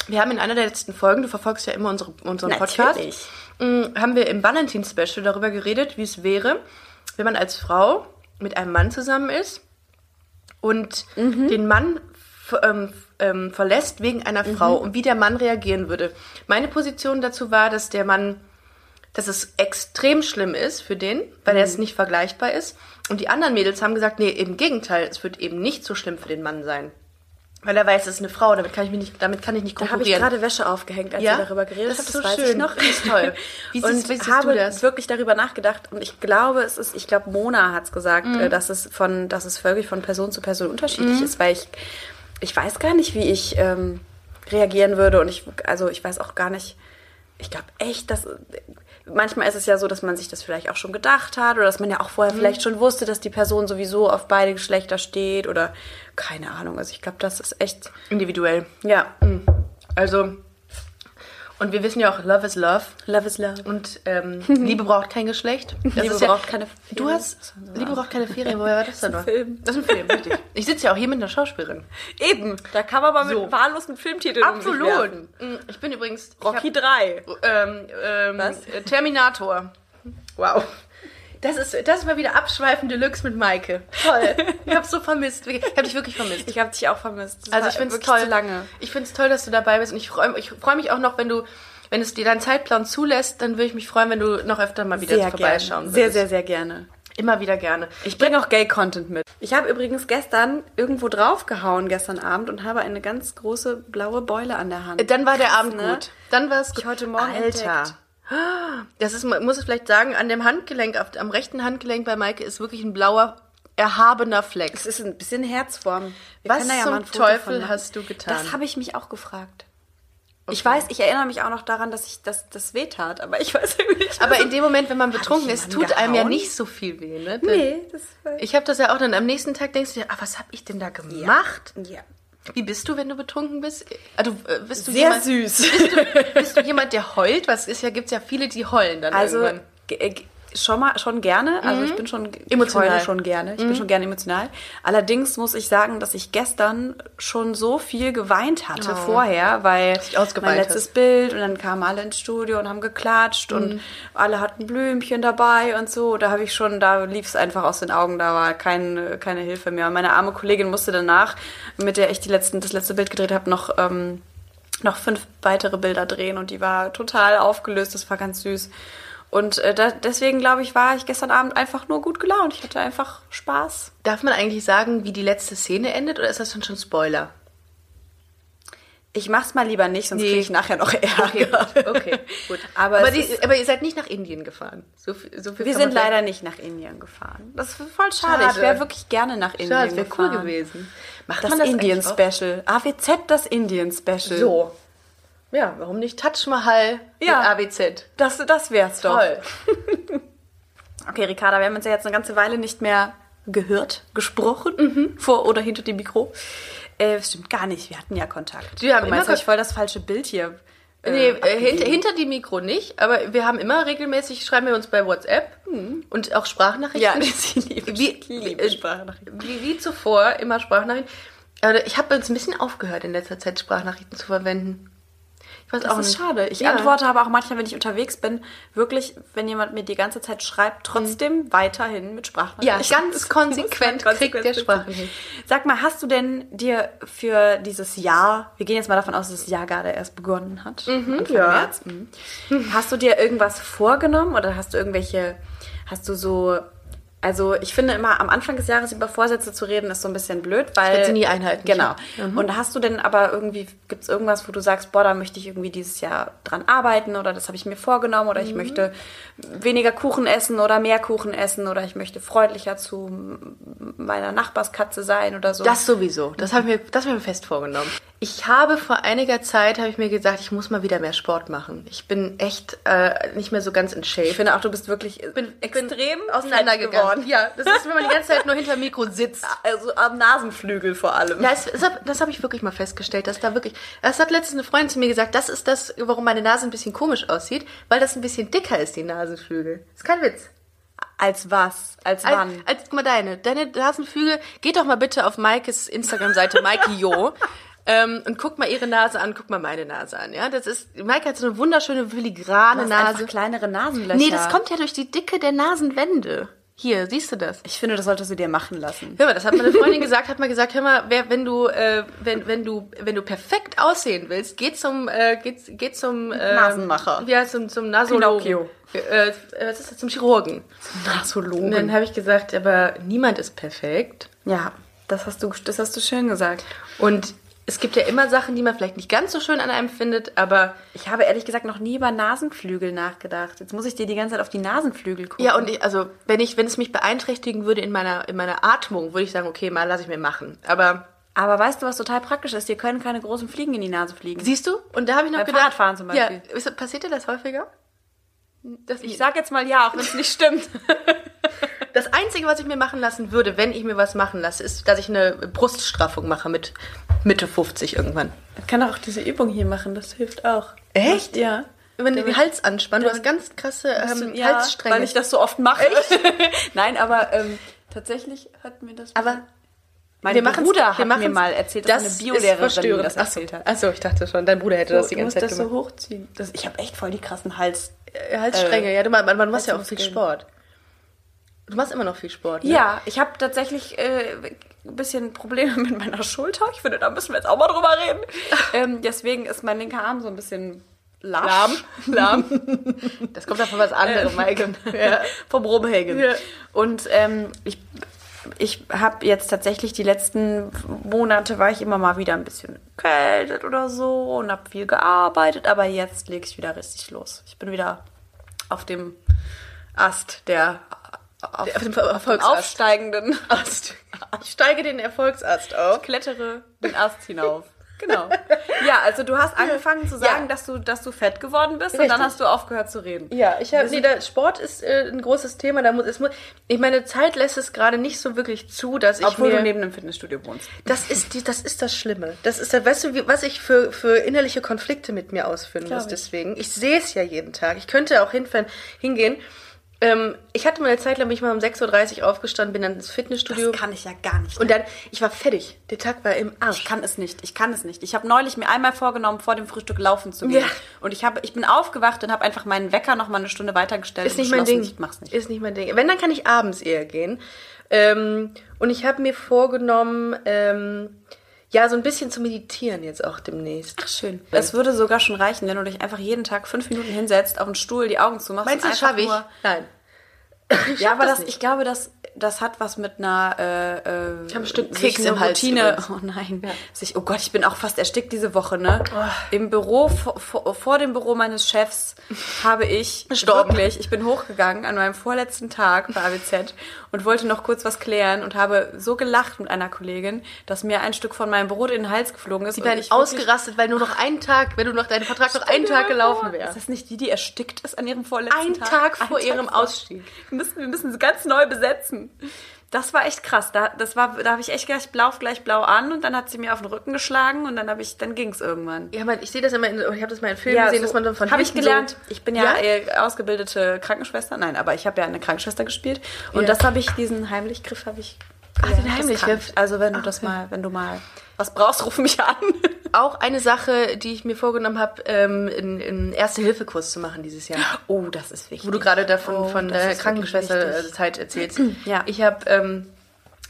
Wir haben in einer der letzten Folgen, du verfolgst ja immer unsere, unseren Podcast, Natürlich. mh, haben wir im Valentin-Special darüber geredet, wie es wäre, wenn man als Frau mit einem Mann zusammen ist und den Mann ähm, ähm, verlässt wegen einer Frau und wie der Mann reagieren würde. Meine Position dazu war, dass der Mann, dass es extrem schlimm ist für den, weil er es nicht vergleichbar ist. Und die anderen Mädels haben gesagt, nee, im Gegenteil, es wird eben nicht so schlimm für den Mann sein. Weil er weiß, es ist eine Frau, damit kann ich, mich nicht, damit kann ich nicht Da habe ich konkurrieren. gerade Wäsche aufgehängt, als Ja? ihr darüber geredet Das habt. ist so weiß schön. ich noch. *laughs* Das ist toll. Wie und siehst- wie siehst habe du das? wirklich darüber nachgedacht und ich glaube, es ist, ich glaube, Mona hat es gesagt, Mhm. äh, dass es von, dass es wirklich von Person zu Person unterschiedlich ist, weil ich, ich weiß gar nicht, wie ich ähm, reagieren würde und ich, also ich weiß auch gar nicht, ich glaube echt, dass manchmal ist es ja so, dass man sich das vielleicht auch schon gedacht hat oder dass man ja auch vorher vielleicht schon wusste, dass die Person sowieso auf beide Geschlechter steht oder keine Ahnung. Also ich glaube, das ist echt, Individuell. ja, Also, und wir wissen ja auch, Love is Love. Love is Love. Und ähm, *laughs* Liebe braucht kein Geschlecht. Das Liebe ist ja, braucht keine Du Ferien. hast Liebe braucht keine Ferien. Woher war das denn ein noch? Film. Das ist ein Film, richtig. *laughs* Ich sitze ja auch hier mit einer Schauspielerin. Eben, da kann man mal mit So. wahllosen Filmtiteln werfen. Mm, Ich bin übrigens ich Rocky 3. hab, ähm, ähm, Was? Terminator. Wow. Das ist, das ist mal wieder Abschweifen Deluxe mit Maike. Toll. Ich habe so vermisst. Ich habe dich wirklich vermisst. Ich habe dich auch vermisst. Das Also ich finde es wirklich toll. Zu lange. Ich finde es toll, dass du dabei bist und ich freue ich freu mich auch noch, wenn du, wenn es dir dein Zeitplan zulässt, dann würde ich mich freuen, wenn du noch öfter mal wieder Sehr vorbeischauen würdest. Sehr, sehr, sehr gerne. Immer wieder gerne. Ich bringe auch Gay-Content mit. Ich habe übrigens gestern irgendwo draufgehauen, gestern Abend, und habe eine ganz große blaue Beule an der Hand. Dann war der Abend ne? gut. Dann war es Ich heute Morgen Alter. entdeckt. Das ist, muss es vielleicht sagen, an dem Handgelenk, am rechten Handgelenk bei Maike ist wirklich ein blauer, erhabener Fleck. Es ist ein bisschen Herzform. Wir Was ja zum Teufel hast du getan? Das habe ich mich auch gefragt. Ich weiß, ich erinnere mich auch noch daran, dass ich das, das wehtat, aber ich weiß irgendwie nicht. Aber in dem Moment, wenn man betrunken ich ist, tut einem ja gehauen? nicht so viel weh, ne? Nee, das war Ich habe das ja auch dann am nächsten Tag denkst du dir, ah, was habe ich denn da gemacht? Ja. Wie bist du, wenn du betrunken bist? Du, äh, bist du Sehr jemand, süß. Bist du jemand, der heult? Was ist ja, gibt's ja viele, die heulen dann Also irgendwann. Schon mal schon gerne. Also ich bin schon Emotional. Schon gerne. Ich bin schon gerne emotional. Allerdings muss ich sagen, dass ich gestern schon so viel geweint hatte vorher, weil mein letztes hast. Bild und dann kamen alle ins Studio und haben geklatscht und alle hatten Blümchen dabei und so. Da habe ich schon, da lief es einfach aus den Augen. Da war kein, keine Hilfe mehr. Und meine arme Kollegin musste danach, mit der ich die letzten, das letzte Bild gedreht habe, noch ähm, noch fünf weitere Bilder drehen und die war total aufgelöst. Das war ganz süß. Und äh, da, deswegen, glaube ich, war ich gestern Abend einfach nur gut gelaunt. Ich hatte einfach Spaß. Darf man eigentlich sagen, wie die letzte Szene endet oder ist das dann schon Spoiler? Ich mach's mal lieber nicht, sonst Nee. kriege ich nachher noch Ärger. Okay, okay, gut. Aber Aber, die, aber ihr seid nicht nach Indien gefahren. So viel, so viel Wir sind leider nicht nach Indien gefahren. Das ist voll schade. Schade. Ich wäre wirklich gerne nach Indien Schade, das wäre cool gefahren. gewesen. Macht Das, das Indien-Special. AWZ, das Indien-Special. So. Ja, warum nicht Taj Mahal Ja. mit ABZ? Das, das wär's doch. Toll. *laughs* Okay, Ricarda, wir haben uns ja jetzt eine ganze Weile nicht mehr gehört, gesprochen, Mhm. vor oder hinter dem Mikro. Äh, stimmt gar nicht, wir hatten ja Kontakt. Wir haben du immer meinst, hab ich voll das falsche Bild hier. äh, Nee, äh, hinter, hinter die Mikro nicht, aber wir haben immer regelmäßig, schreiben wir uns bei WhatsApp und auch Sprachnachrichten. Ja, *laughs* sie liebe, wie, ich liebe äh, Sprachnachrichten. Wie, wie zuvor, immer Sprachnachrichten. Aber ich habe jetzt ein bisschen aufgehört, in letzter Zeit Sprachnachrichten zu verwenden. Weiß auch Das ist nicht. schade. Ich Ja. antworte aber auch manchmal, wenn ich unterwegs bin, wirklich, wenn jemand mir die ganze Zeit schreibt, trotzdem weiterhin mit Sprachnachrichten. Ja, ganz konsequent kriegt der Sprachnachrichten. Sag mal, hast du denn dir für dieses Jahr, wir gehen jetzt mal davon aus, dass das Jahr gerade erst begonnen hat, Anfang ja. März, mhm. hast du dir irgendwas vorgenommen oder hast du irgendwelche, hast du so Also ich finde immer, am Anfang des Jahres über Vorsätze zu reden, ist so ein bisschen blöd, weil... wird sie nie einhalten, Genau. sicher. Und hast du denn aber irgendwie, gibt es irgendwas, wo du sagst, boah, da möchte ich irgendwie dieses Jahr dran arbeiten oder das habe ich mir vorgenommen oder Mhm. ich möchte weniger Kuchen essen oder mehr Kuchen essen oder ich möchte freundlicher zu meiner Nachbarskatze sein oder so. Das sowieso. Das habe ich mir, das habe ich mir fest vorgenommen. Ich habe vor einiger Zeit habe ich mir gesagt, ich muss mal wieder mehr Sport machen. Ich bin echt äh, nicht mehr so ganz in Shape. ich finde auch, du bist wirklich bin extrem auseinandergegangen. Ja, das ist, wenn man die ganze Zeit nur hinter Mikro sitzt. *laughs* Also am Nasenflügel vor allem. Ja, das, das habe das hab ich wirklich mal festgestellt, dass da wirklich. Das hat letztens eine Freundin zu mir gesagt, das ist das, warum meine Nase ein bisschen komisch aussieht, weil das ein bisschen dicker ist, die Nasenflügel. ist kein Witz. Als was? Als Als, wann? als, guck mal deine, deine Nasenflügel, geht doch mal bitte auf Maikes Instagram-Seite, Maike Jo. Ähm, und guck mal ihre Nase an, guck mal meine Nase an, ja. Das ist, Maike hat so eine wunderschöne filigrane Nase. einfach kleinere Nasenlöcher. Nee, das kommt ja durch die Dicke der Nasenwände. Hier, siehst du das? Ich finde, das solltest du dir machen lassen. Hör mal, das hat meine Freundin gesagt, hat mal gesagt, hör mal, wer, wenn du, äh, wenn, wenn du, wenn du perfekt aussehen willst, geh zum, äh, geh, geh zum äh, Nasenmacher. Ja, zum, zum Nasologen. Pinocchio. Äh, was ist das? Zum Chirurgen. Und dann Nasologen. habe ich gesagt, aber niemand ist perfekt. Ja, das hast du, das hast du schön gesagt. Und es gibt ja immer Sachen, die man vielleicht nicht ganz so schön an einem findet, aber Ich habe ehrlich gesagt noch nie über Nasenflügel nachgedacht. Jetzt muss ich dir die ganze Zeit auf die Nasenflügel gucken. ja, und ich, also wenn ich, wenn es mich beeinträchtigen würde in meiner, in meiner Atmung, würde ich sagen, okay, mal lasse ich mir machen. Aber Aber weißt du, was total praktisch ist? Dir können keine großen Fliegen in die Nase fliegen. siehst du? Und da habe ich noch Beim gedacht, Fahrradfahren zum Beispiel. Ja, ist, passiert dir das häufiger? Das, Ich sag jetzt mal ja, auch wenn es nicht stimmt. *laughs* das Einzige, was ich mir machen lassen würde, wenn ich mir was machen lasse, ist, dass ich eine Bruststraffung mache mit Mitte 50 irgendwann. Man kann auch diese Übung hier machen, das hilft auch. Echt? Ja. Wenn du den Hals anspannst, du hast ganz krasse ähm, ja, Halsstränge. weil ich das so oft mache. *laughs* Nein, aber ähm, tatsächlich hat mir das. aber mein wir Bruder wir hat mir mal erzählt, dass das eine Biolehrerin das erzählt hat. Achso, ich dachte schon, dein Bruder hätte das die du musst ganze Zeit das so gemacht. hochziehen. Das, ich habe echt voll die krassen Hals. Äh, Halsstränge, ja, du, man, man macht ja auch viel. Sport. Du machst immer noch viel Sport, ne? Ja, ich habe tatsächlich äh, ein bisschen Probleme *laughs* mit meiner Schulter. Ich finde, da müssen wir jetzt auch mal drüber reden. *laughs* ähm, deswegen ist mein linker Arm so ein bisschen lahm. Lahm. *laughs* Das kommt davon was anderem, Maike. Ja. Vom Rumhängen. Ja. Und ähm, ich, ich habe jetzt tatsächlich die letzten Monate war ich immer mal wieder ein bisschen kältet oder so und habe viel gearbeitet, aber jetzt lege ich wieder richtig los. Ich bin wieder auf dem Ast der auf, Auf dem auf dem aufsteigenden *laughs* Ast. Ich steige den Erfolgsast auf. klettere den Ast hinauf. Genau. Ja, also du hast angefangen zu sagen, Ja. dass du, dass du fett geworden bist und Richtig. dann hast du aufgehört zu reden. Ja, ich habe nee, Sport ist äh, ein großes Thema. Da muss, es muss, ich meine Zeit lässt es gerade nicht so wirklich zu, dass ich Obwohl mir du neben einem Fitnessstudio wohnst. das ist die, das ist das Schlimme. Das ist das, weißt du, was ich für für innerliche Konflikte mit mir ausführen muss. ich. Deswegen, ich sehe es ja jeden Tag. Ich könnte auch hinfahren, hingehen. Ähm, ich hatte mal eine Zeit lang, bin ich mal um 6.30 Uhr aufgestanden, bin dann ins Fitnessstudio. Das kann ich ja gar nicht. und dann, ich war fertig. Der Tag war im Arsch. Ich kann es nicht. Ich kann es nicht. Ich habe neulich mir einmal vorgenommen, vor dem Frühstück laufen zu gehen. Ja. Und ich habe, ich bin aufgewacht und habe einfach meinen Wecker noch mal eine Stunde weitergestellt. Ist nicht mein Ding. Ich mach's nicht. Ist nicht mein Ding. Wenn, dann kann ich abends eher gehen. Ähm, und ich habe mir vorgenommen, ähm, ja, so ein bisschen zu meditieren jetzt auch demnächst. Ach, schön. Es würde sogar schon reichen, wenn du dich einfach jeden Tag fünf Minuten hinsetzt, auf den Stuhl, die Augen zumachst. Meinst du, das schaffe ich? nur- Nein. Ja, aber das das, ich glaube, das, das hat was mit einer äh, äh, Ich habe ein Stück sich Keks im Hals. Routine. übrigens. *laughs* Oh nein. Sich, oh Gott, ich bin auch fast erstickt diese Woche, ne? Im Büro, vor, vor, dem Büro meines Chefs habe ich Gestorben. wirklich, ich bin hochgegangen an meinem vorletzten Tag bei AWZ *laughs* und wollte noch kurz was klären und habe so gelacht mit einer Kollegin, dass mir ein Stück von meinem Brot in den Hals geflogen ist. Die ich wirklich- ausgerastet, weil nur noch ein Tag, wenn du noch deinen Vertrag noch einen Tag gelaufen wäre. Ist das nicht die, die erstickt ist an ihrem vorletzten Ein Tag? Tag vor Ein ihrem vor. Ausstieg. Wir müssen, wir müssen sie ganz neu besetzen. Das war echt krass. Da, das war, da habe ich echt gedacht, ich lauf gleich blau an und dann hat sie mir auf den Rücken geschlagen und dann habe ich, dann ging's irgendwann. Ja, man, ich sehe das immer, in, ich habe das mal in Filmen gesehen, dass man dann von habe ich gelernt. So, ich bin ja, Ja? äh, ausgebildete Krankenschwester. Nein, aber ich habe ja eine Krankenschwester gespielt und Ja. das habe ich, diesen Heimlichgriff habe ich. Ach, den Heimlichgriff. Also wenn du das mal, wenn du mal was brauchst, ruf mich an. *laughs* Auch eine Sache, die ich mir vorgenommen habe, ähm, einen Erste-Hilfe-Kurs zu machen dieses Jahr. Oh, das ist wichtig. Wo du gerade davon Oh, von der wichtig. Krankenschwesterzeit erzählst. *clears throat* Ja. Ich habe ähm,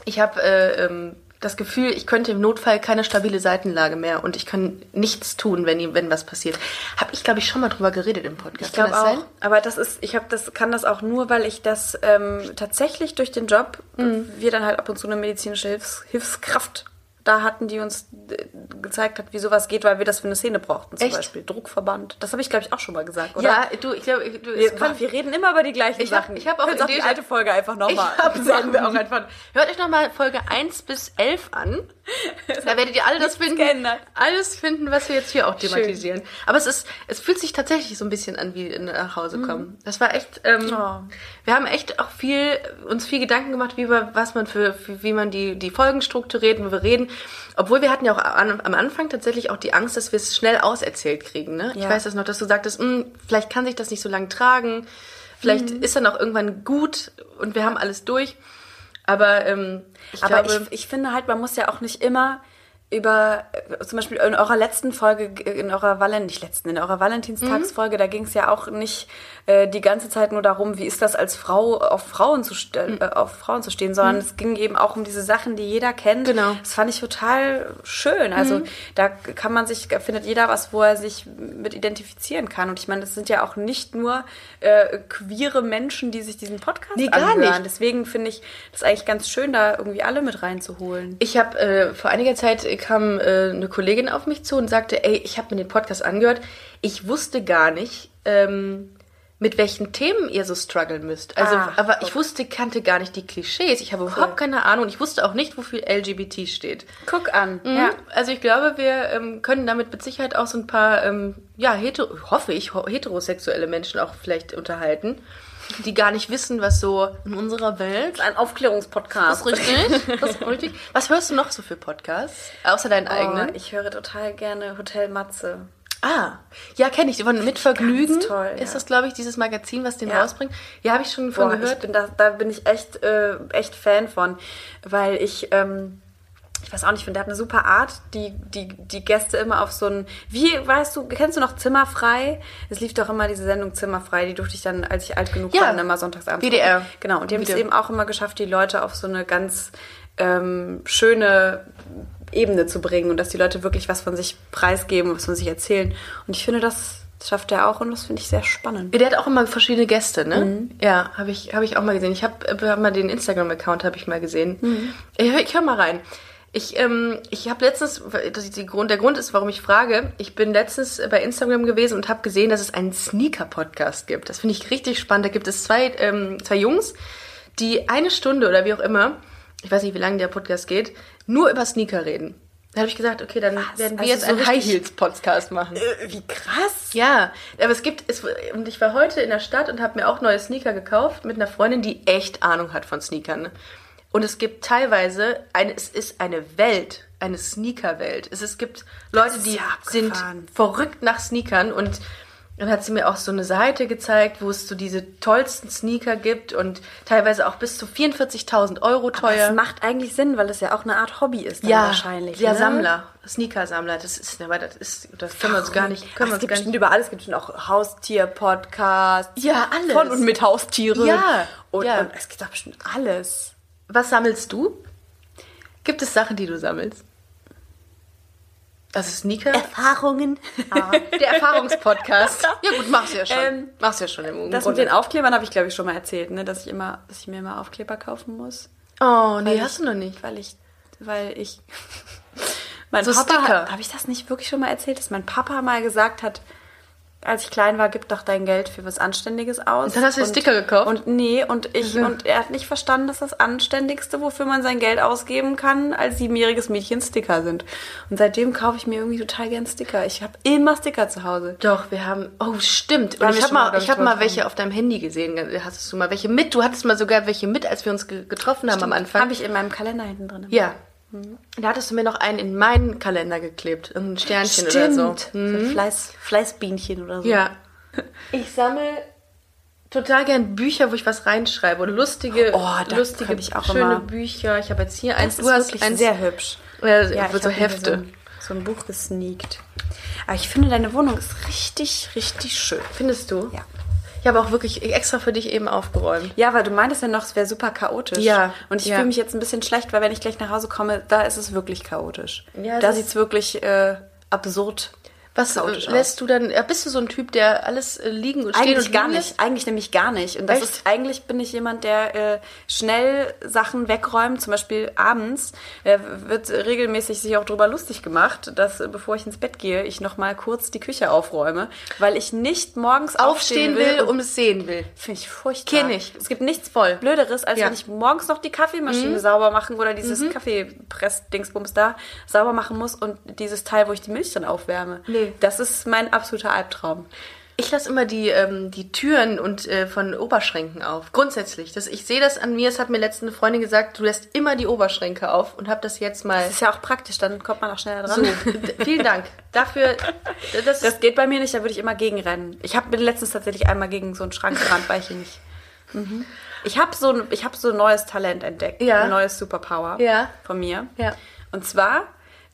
ich habe äh, ähm, das Gefühl, ich könnte im Notfall keine stabile Seitenlage mehr und ich kann nichts tun, wenn, wenn was passiert. Habe ich, glaube ich, schon mal drüber geredet im Podcast. Ich glaube auch. sein? Aber das ist, ich habe das, kann das auch nur, weil ich das ähm, tatsächlich durch den Job, Mhm. wir dann halt ab und zu eine medizinische Hilfs Hilfskraft da hatten, die uns äh, gezeigt hat, wie sowas geht, weil wir das für eine Szene brauchten. Zum Echt? Beispiel Druckverband. Das habe ich, glaube ich, auch schon mal gesagt, oder? Ja, du, ich glaube, du, Wir, kann- wir reden immer über die gleichen Ich hab- Sachen. ich hab auch Hört auch Idee- die alte Folge einfach Ich nochmal. hab, *laughs* sagen wir auch einfach. Hört euch nochmal Folge 1 bis 11 an. Da werdet ihr alle das finden, geändert. alles finden, was wir jetzt hier auch thematisieren. Aber es ist, es fühlt sich tatsächlich so ein bisschen an wie nach Hause kommen. Das war echt, ähm, Oh. Wir haben echt auch viel, uns viel Gedanken gemacht, wie über was man für, wie man die, die Folgen strukturiert, wo wir reden. Obwohl wir hatten ja auch an, am Anfang tatsächlich auch die Angst, dass wir es schnell auserzählt kriegen. Ne? Ich Ja. weiß das noch, dass du sagtest, "Hm, vielleicht kann sich das nicht so lange tragen. Vielleicht Mhm. ist dann auch irgendwann gut und wir haben alles durch. Aber ähm, ich Aber glaube, ich, ich finde halt, man muss ja auch nicht immer über, äh, zum Beispiel in eurer letzten Folge, äh, in eurer Valen, nicht letzten, in eurer Valentinstagsfolge, da ging es ja auch nicht äh, die ganze Zeit nur darum, wie ist das als Frau auf Frauen zu ste- äh, auf Frauen zu stehen, sondern es ging eben auch um diese Sachen, die jeder kennt. Genau. Das fand ich total schön. Also da kann man sich, findet jeder was, wo er sich mit identifizieren kann. Und ich meine, das sind ja auch nicht nur äh, queere Menschen, die sich diesen Podcast Nee, gar anhören. nicht. Deswegen finde ich das eigentlich ganz schön, da irgendwie alle mit reinzuholen. ich habe vor einiger Zeit kam äh, eine Kollegin auf mich zu und sagte, ey, ich habe mir den Podcast angehört. Ich wusste gar nicht, ähm, mit welchen Themen ihr so strugglen müsst. Also, Ah, aber ich wusste, kannte gar nicht die Klischees. Ich habe überhaupt keine Ahnung. Ich wusste auch nicht, wofür LGBT steht. Guck an. Mhm. Ja. Also ich glaube, wir ähm, können damit mit Sicherheit auch so ein paar, ähm, ja, hetero, hoffe ich, heterosexuelle Menschen auch vielleicht unterhalten, die gar nicht wissen, was so in unserer Welt. Ein Aufklärungspodcast. Das ist richtig. Das ist richtig. Was hörst du noch so für Podcasts? Außer deinen eigenen? Oh, ich höre total gerne Hotel Matze. Ah, ja, kenne ich. Von Mit Vergnügen toll, ist ja. das, glaube ich, dieses Magazin, was den Ja. rausbringt. Ja, habe ich schon von Boah, gehört. bin da, da bin ich echt, äh, echt Fan von, weil ich, ähm, ich weiß auch nicht, ich finde, der hat eine super Art, die, die, die Gäste immer auf so ein, wie, weißt du, kennst du noch Zimmerfrei? Es lief doch immer diese Sendung Zimmerfrei, die durfte ich dann, als ich alt genug Ja. war, dann immer sonntagsabends. WDR. Genau, und die haben es eben auch immer geschafft, die Leute auf so eine ganz ähm, schöne Ebene zu bringen und dass die Leute wirklich was von sich preisgeben, was von sich erzählen. Und ich finde, das schafft er auch und das finde ich sehr spannend. Der hat auch immer verschiedene Gäste, ne? Mhm. Ja, habe ich, hab ich auch mal gesehen. Ich habe hab mal den Instagram-Account habe ich mal gesehen. Mhm. Ich, ich höre mal rein. Ich, ähm, ich habe letztens, Grund, der Grund ist, warum ich frage, ich bin letztens bei Instagram gewesen und habe gesehen, dass es einen Sneaker-Podcast gibt. Das finde ich richtig spannend. Da gibt es zwei, ähm, zwei Jungs, die eine Stunde oder wie auch immer, ich weiß nicht, wie lange der Podcast geht, nur über Sneaker reden. Da habe ich gesagt, okay, dann werden wir Also jetzt so einen High Heels Podcast machen. Äh, wie krass! Ja, aber es gibt, es, und ich war heute in der Stadt und habe mir auch neue Sneaker gekauft mit einer Freundin, die echt Ahnung hat von Sneakern. Und es gibt teilweise, eine, es ist eine Welt, eine Sneaker-Welt. Es, es gibt Leute, die ja sind verrückt nach Sneakern und dann hat sie mir auch so eine Seite gezeigt, wo es so diese tollsten Sneaker gibt und teilweise auch bis zu 44.000 Euro teuer. Das macht eigentlich Sinn, weil es ja auch eine Art Hobby ist dann ja, wahrscheinlich. der ne? Sammler, Sneaker-Sammler, das ist, aber das ist, das können wir uns gar nicht, können Ach, es gibt bestimmt überall, es gibt bestimmt auch Haustier-Podcasts. Ja, alles. Von und mit Haustieren. Ja, Und, ja. und es gibt doch bestimmt alles. Was sammelst du? Gibt es Sachen, die du sammelst? Also Sneaker? Erfahrungen. Der Erfahrungspodcast. *laughs* ja gut, machst du ja schon. Ähm, machst du ja schon im Das mit den Aufklebern habe ich, glaube ich, schon mal erzählt, ne? dass, ich immer, dass ich mir immer Aufkleber kaufen muss. Oh, nee, hast ich- du noch nicht. Weil ich, weil ich, *laughs* mein So Papa, Sticker. habe ich das nicht wirklich schon mal erzählt, dass mein Papa mal gesagt hat, als ich klein war, gib doch dein Geld für was Anständiges aus. Und dann hast du dir Sticker gekauft? Und nee, und ich, Ja. und er hat nicht verstanden, dass das Anständigste, wofür man sein Geld ausgeben kann, als siebenjähriges Mädchen Sticker sind. Und seitdem kaufe ich mir irgendwie total gern Sticker. Ich habe immer Sticker zu Hause. Doch, wir haben. Oh, stimmt. Und ich habe mal, ich hab mal welche auf deinem Handy gesehen. Hattest du mal welche mit? Du hattest mal sogar welche mit, als wir uns ge getroffen haben am Anfang. Habe ich in meinem Kalender hinten drin. ja. Da hattest du mir noch einen in meinen Kalender geklebt. Irgendein Sternchen oder so. Stimmt. So Fleiß, Fleißbienchen oder so. Ja. Ich sammle total gern Bücher, wo ich was reinschreibe. Und lustige, Oh, lustige ich auch schöne immer- Bücher. Ich habe jetzt hier eins. Das ist wirklich eins. sehr hübsch. Ja, Ja, so Hefte. So ein, so ein Buch gesneakt. Aber ich finde, deine Wohnung ist richtig, richtig schön. Findest du? Ja. Ich habe auch wirklich extra für dich eben aufgeräumt. Ja, weil du meintest ja noch, es wäre super chaotisch. Ja, Und ich ja. fühle mich jetzt ein bisschen schlecht, weil wenn ich gleich nach Hause komme, da ist es wirklich chaotisch. Ja, da sieht es wirklich äh, absurd Was äh, lässt du dann, bist du so ein Typ, der alles äh, liegen und stehen Eigentlich und gar nicht. lässt? Eigentlich nämlich gar nicht. Und das Echt? ist, eigentlich bin ich jemand, der äh, schnell Sachen wegräumt. Zum Beispiel abends äh, wird regelmäßig sich auch darüber lustig gemacht, dass äh, bevor ich ins Bett gehe, ich noch mal kurz die Küche aufräume, weil ich nicht morgens Aufstehen will, und um es sehen will. Finde ich furchtbar. Kenn ich. Es gibt nichts Voll. Blöderes, als Ja. wenn ich morgens noch die Kaffeemaschine sauber machen oder dieses Kaffeepress-Dingsbums da sauber machen muss und dieses Teil, wo ich die Milch dann aufwärme. Nee. Das ist mein absoluter Albtraum. Ich lasse immer die, ähm, die Türen und äh, von Oberschränken auf. Grundsätzlich. Das, ich sehe das an mir. Es hat mir letztens eine Freundin gesagt, du lässt immer die Oberschränke auf und habe das jetzt mal. Das ist ja auch praktisch, dann kommt man auch schneller So, dran. d- vielen Dank. Dafür, das, Das geht bei mir nicht, da würde ich immer gegenrennen. Ich habe letztens tatsächlich einmal gegen so einen Schrank gerannt, weil ich ihn nicht. Mhm. Ich habe so, ein- ich hab so ein neues Talent entdeckt. Ja. Ein neues Superpower Ja. von mir. Ja. Und zwar,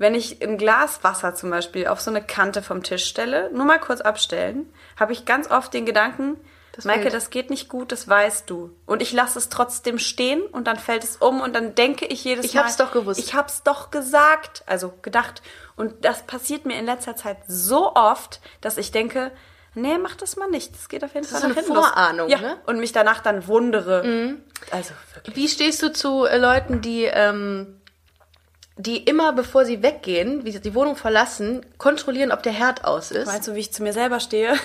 wenn ich ein Glas Wasser zum Beispiel auf so eine Kante vom Tisch stelle, nur mal kurz abstellen, habe ich ganz oft den Gedanken, Das Maike, fällt. das geht nicht gut, das weißt du. Und ich lasse es trotzdem stehen und dann fällt es um und dann denke ich jedes Ich Mal. hab's doch gewusst. Ich hab's doch gesagt, also gedacht. Und das passiert mir in letzter Zeit so oft, dass ich denke, nee, mach das mal nicht. Das geht auf jeden Das Fall ist so nach eine. Vorahnung, ja, ne? Und mich danach dann wundere. Also wirklich. Wie stehst du zu äh, Leuten, die, ähm, die immer, bevor sie weggehen, wie sie die Wohnung verlassen, kontrollieren, ob der Herd aus ist? Meinst du, wie ich zu mir selber stehe?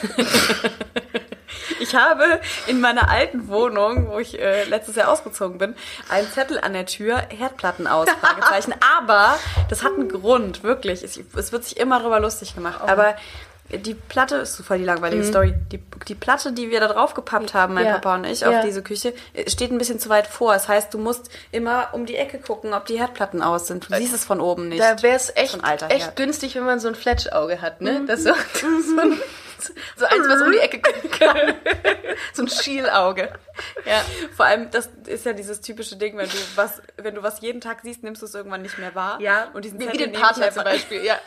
*laughs* ich habe in meiner alten Wohnung, wo ich äh, letztes Jahr ausgezogen bin, einen Zettel an der Tür, Herdplatten aus, *laughs* Fragezeichen. Aber das hat einen Grund, wirklich. Es, es wird sich immer darüber lustig gemacht. Aber die Platte, ist so voll die langweilige Story, die, die Platte, die wir da drauf gepappt haben, mein Ja. Papa und ich, Ja. auf diese Küche, äh, steht ein bisschen zu weit vor. Das heißt, du musst immer um die Ecke gucken, ob die Herdplatten aus sind. Du siehst es von oben nicht. Da wäre es echt, echt Herd. günstig, wenn man so ein Fletschauge hat, ne? Das so, *laughs* so, ein, so eins, was um die Ecke gucken *laughs* kann. so ein Schielauge. Ja. Vor allem, das ist ja dieses typische Ding, wenn du was, wenn du was jeden Tag siehst, nimmst du es irgendwann nicht mehr wahr. Und diesen wie, wie den Partner zum Beispiel, ja. *laughs*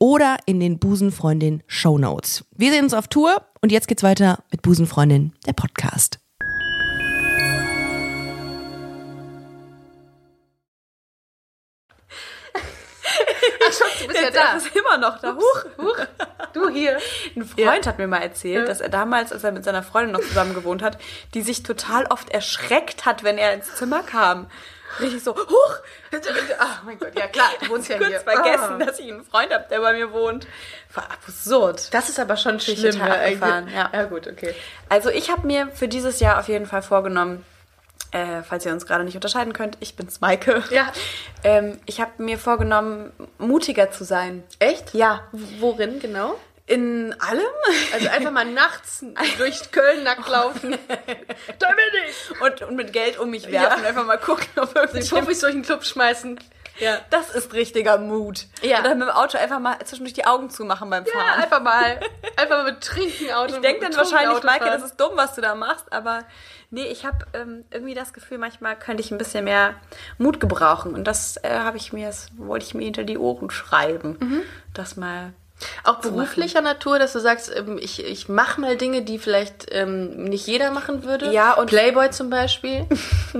oder in den Busenfreundin Show Notes. Wir sehen uns auf Tour und jetzt geht's weiter mit Busenfreundin, der Podcast. *laughs* Du bist ja Der da. ist immer noch da. Huch, Huch, du hier. Ein Freund hat mir mal erzählt, dass er damals, als er mit seiner Freundin noch zusammen gewohnt hat, die sich total oft erschreckt hat, wenn er ins Zimmer kam. Richtig so, huch, Ach mein Gott, ja klar, du wohnst ja kurz hier. vergessen, Ah. dass ich einen Freund habe, der bei mir wohnt. War absurd. Das ist aber schon schlimm. ne, ja. ja, gut, okay. Also ich habe mir für dieses Jahr auf jeden Fall vorgenommen, äh, falls ihr uns gerade nicht unterscheiden könnt, ich bin's Maike. Ja. Ähm, ich habe mir vorgenommen, mutiger zu sein. Echt? Ja. Worin genau? In allem? Also einfach mal nachts durch Köln nackt laufen. *laughs* da bin ich. Und, und mit Geld um mich werfen. Ja. Einfach mal gucken, ob Die irgendjemand... Puffis durch den Club schmeißen. Ja. Das ist richtiger Mut. Ja. Oder mit dem Auto einfach mal zwischendurch die Augen zumachen beim Ja, Fahren. einfach mal, *laughs* einfach mal mit Trinken Auto. ich denke dann wahrscheinlich, Auto Maike, fahren. das ist dumm, was du da machst, aber nee, ich habe ähm, irgendwie das Gefühl, manchmal könnte ich ein bisschen mehr Mut gebrauchen. Und das äh, habe ich mir, das wollte ich mir hinter die Ohren schreiben. Mhm. Das mal Auch beruflicher Natur, dass du sagst, ähm, ich, ich mache mal Dinge, die vielleicht ähm, nicht jeder machen würde. Ja, und- Playboy zum Beispiel. *laughs*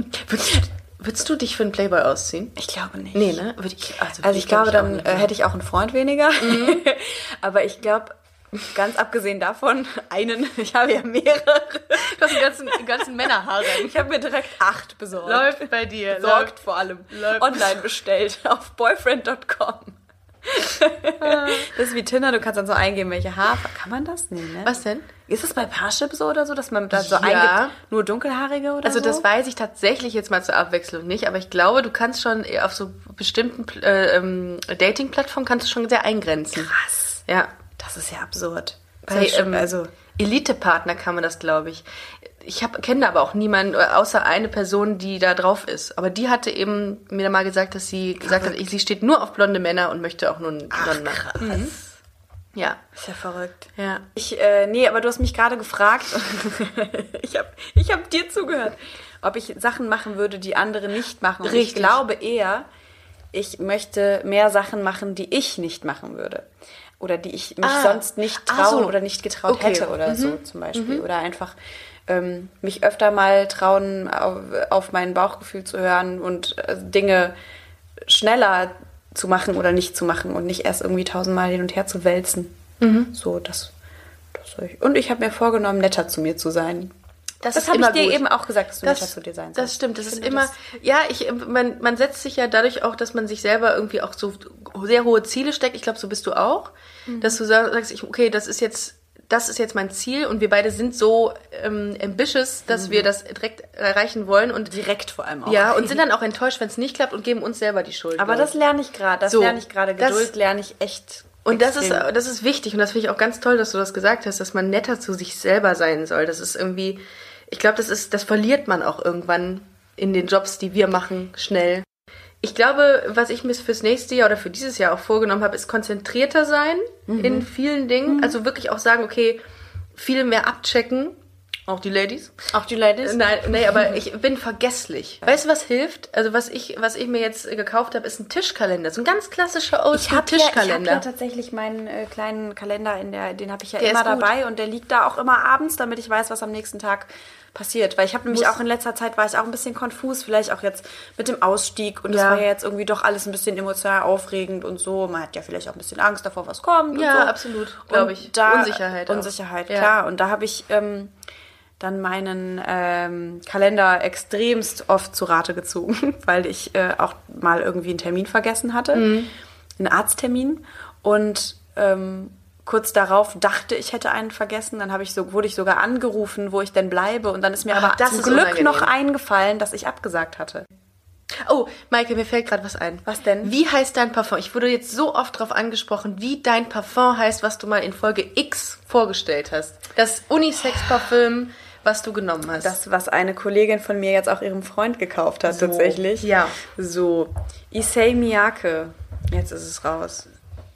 würdest, du dich für einen Playboy ausziehen? Ich glaube nicht. Nee, ne? Würde ich, Also würde ich glaube, auch dann äh, hätte ich auch einen Freund weniger. *laughs* Aber ich glaube, ganz abgesehen davon, *laughs* einen, ich habe ja mehrere. Du hast den ganzen, ganzen Männerhaare. Ich habe mir direkt acht besorgt. Läuft bei dir. Besorgt vor allem. Läuft. Online bestellt auf boyfriend.com. *laughs* das ist wie Tinder, du kannst dann so eingeben, welche Haarfarbe. Kann man das? Nee, ne? Was denn? Ist es bei Parship so oder so, dass man da so Ja. eingibt, nur dunkelhaarige oder Also so? das weiß ich tatsächlich jetzt mal zur Abwechslung nicht, aber ich glaube, du kannst schon auf so bestimmten äh, ähm, Dating-Plattformen kannst du schon sehr eingrenzen. Krass. Ja. Das ist ja absurd. Bei ähm, also Elite-Partner kann man das, glaube ich. Ich hab, kenne aber auch niemanden, äh, außer eine Person, die da drauf ist. Aber die hatte eben mir mal gesagt, dass sie gesagt hat, sie steht nur auf blonde Männer und möchte auch nur einen blonden Mann. Mhm. Ja. ist ja verrückt. Ja. Ich, äh, nee, aber du hast mich gerade gefragt. *laughs* ich habe ich hab dir zugehört, ob ich Sachen machen würde, die andere nicht machen. Und ich Richtig. glaube eher, ich möchte mehr Sachen machen, die ich nicht machen würde. Oder die ich mich Ah. sonst nicht trauen so. oder nicht getraut Okay. Mhm. hätte oder so zum Beispiel. Oder einfach ähm, mich öfter mal trauen, auf, auf mein Bauchgefühl zu hören und äh, Dinge schneller zu machen oder nicht zu machen und nicht erst irgendwie tausendmal hin und her zu wälzen. Mhm. So, das, das soll ich. Und ich habe mir vorgenommen, netter zu mir zu sein. Das, ist habe ich dir gut. eben auch gesagt, dass du netter Das, zu dir sein sollst. das stimmt, das Ich ist immer, ja, ich, man, man setzt sich ja dadurch auch, dass man sich selber irgendwie auch so sehr hohe Ziele steckt. Ich glaube, so bist du auch, Mhm. dass du sa- sagst, ich, okay, das ist jetzt, das ist jetzt mein Ziel und wir beide sind so ähm, ambitious, dass Mhm. wir das direkt erreichen wollen und direkt vor allem auch. ja und sind dann auch enttäuscht, wenn es nicht klappt und geben uns selber die Schuld. Aber das lerne ich gerade. Das So, lerne ich gerade. das- Geduld lerne ich echt. Und das ist, das ist wichtig und das finde ich auch ganz toll, dass du das gesagt hast, dass man netter zu sich selber sein soll. Das ist irgendwie, ich glaube, das ist, das verliert man auch irgendwann in den Jobs, die wir machen, schnell. Ich glaube, was ich mir fürs nächste Jahr oder für dieses Jahr auch vorgenommen habe, ist konzentrierter sein in vielen Dingen. Also wirklich auch sagen, okay, viel mehr abchecken. Auch die Ladies. Auch die Ladies? Nein, nee, aber *laughs* ich bin vergesslich. Weißt du, was hilft? Also was ich, was ich mir jetzt gekauft habe, ist ein Tischkalender. So ein ganz klassischer Ich habe ja, ich hab Oldschool-Tischkalender. ja tatsächlich meinen äh, kleinen Kalender, in der, den habe ich ja Der immer dabei und der liegt da auch immer abends, damit ich weiß, was am nächsten Tag passiert. Weil ich habe nämlich auch in letzter Zeit war ich auch ein bisschen konfus, vielleicht auch jetzt mit dem Ausstieg und das Ja. war ja jetzt irgendwie doch alles ein bisschen emotional aufregend und so. Man hat ja vielleicht auch ein bisschen Angst davor, was kommt. Ja, und so. absolut, glaub Und ich. Da, Unsicherheit auch. Unsicherheit, Ja. klar. Und da habe ich ähm, dann meinen ähm, Kalender extremst oft zu Rate gezogen, *laughs* weil ich äh, auch mal irgendwie einen Termin vergessen hatte, Mhm. einen Arzttermin und ähm, kurz darauf dachte ich hätte einen vergessen, dann habe ich so wurde ich sogar angerufen, wo ich denn bleibe und dann ist mir Ah, aber das zum Glück unangenehm. noch eingefallen, dass ich abgesagt hatte. Oh, Maike, mir fällt gerade was ein. Was denn? Wie heißt dein Parfum? Ich wurde jetzt so oft darauf angesprochen, wie dein Parfum heißt, was du mal in Folge X vorgestellt hast. Das Unisex-Parfüm, was du genommen hast. Das, was eine Kollegin von mir jetzt auch ihrem Freund gekauft hat, So, tatsächlich. ja. So, Issei Miyake. Jetzt ist es raus.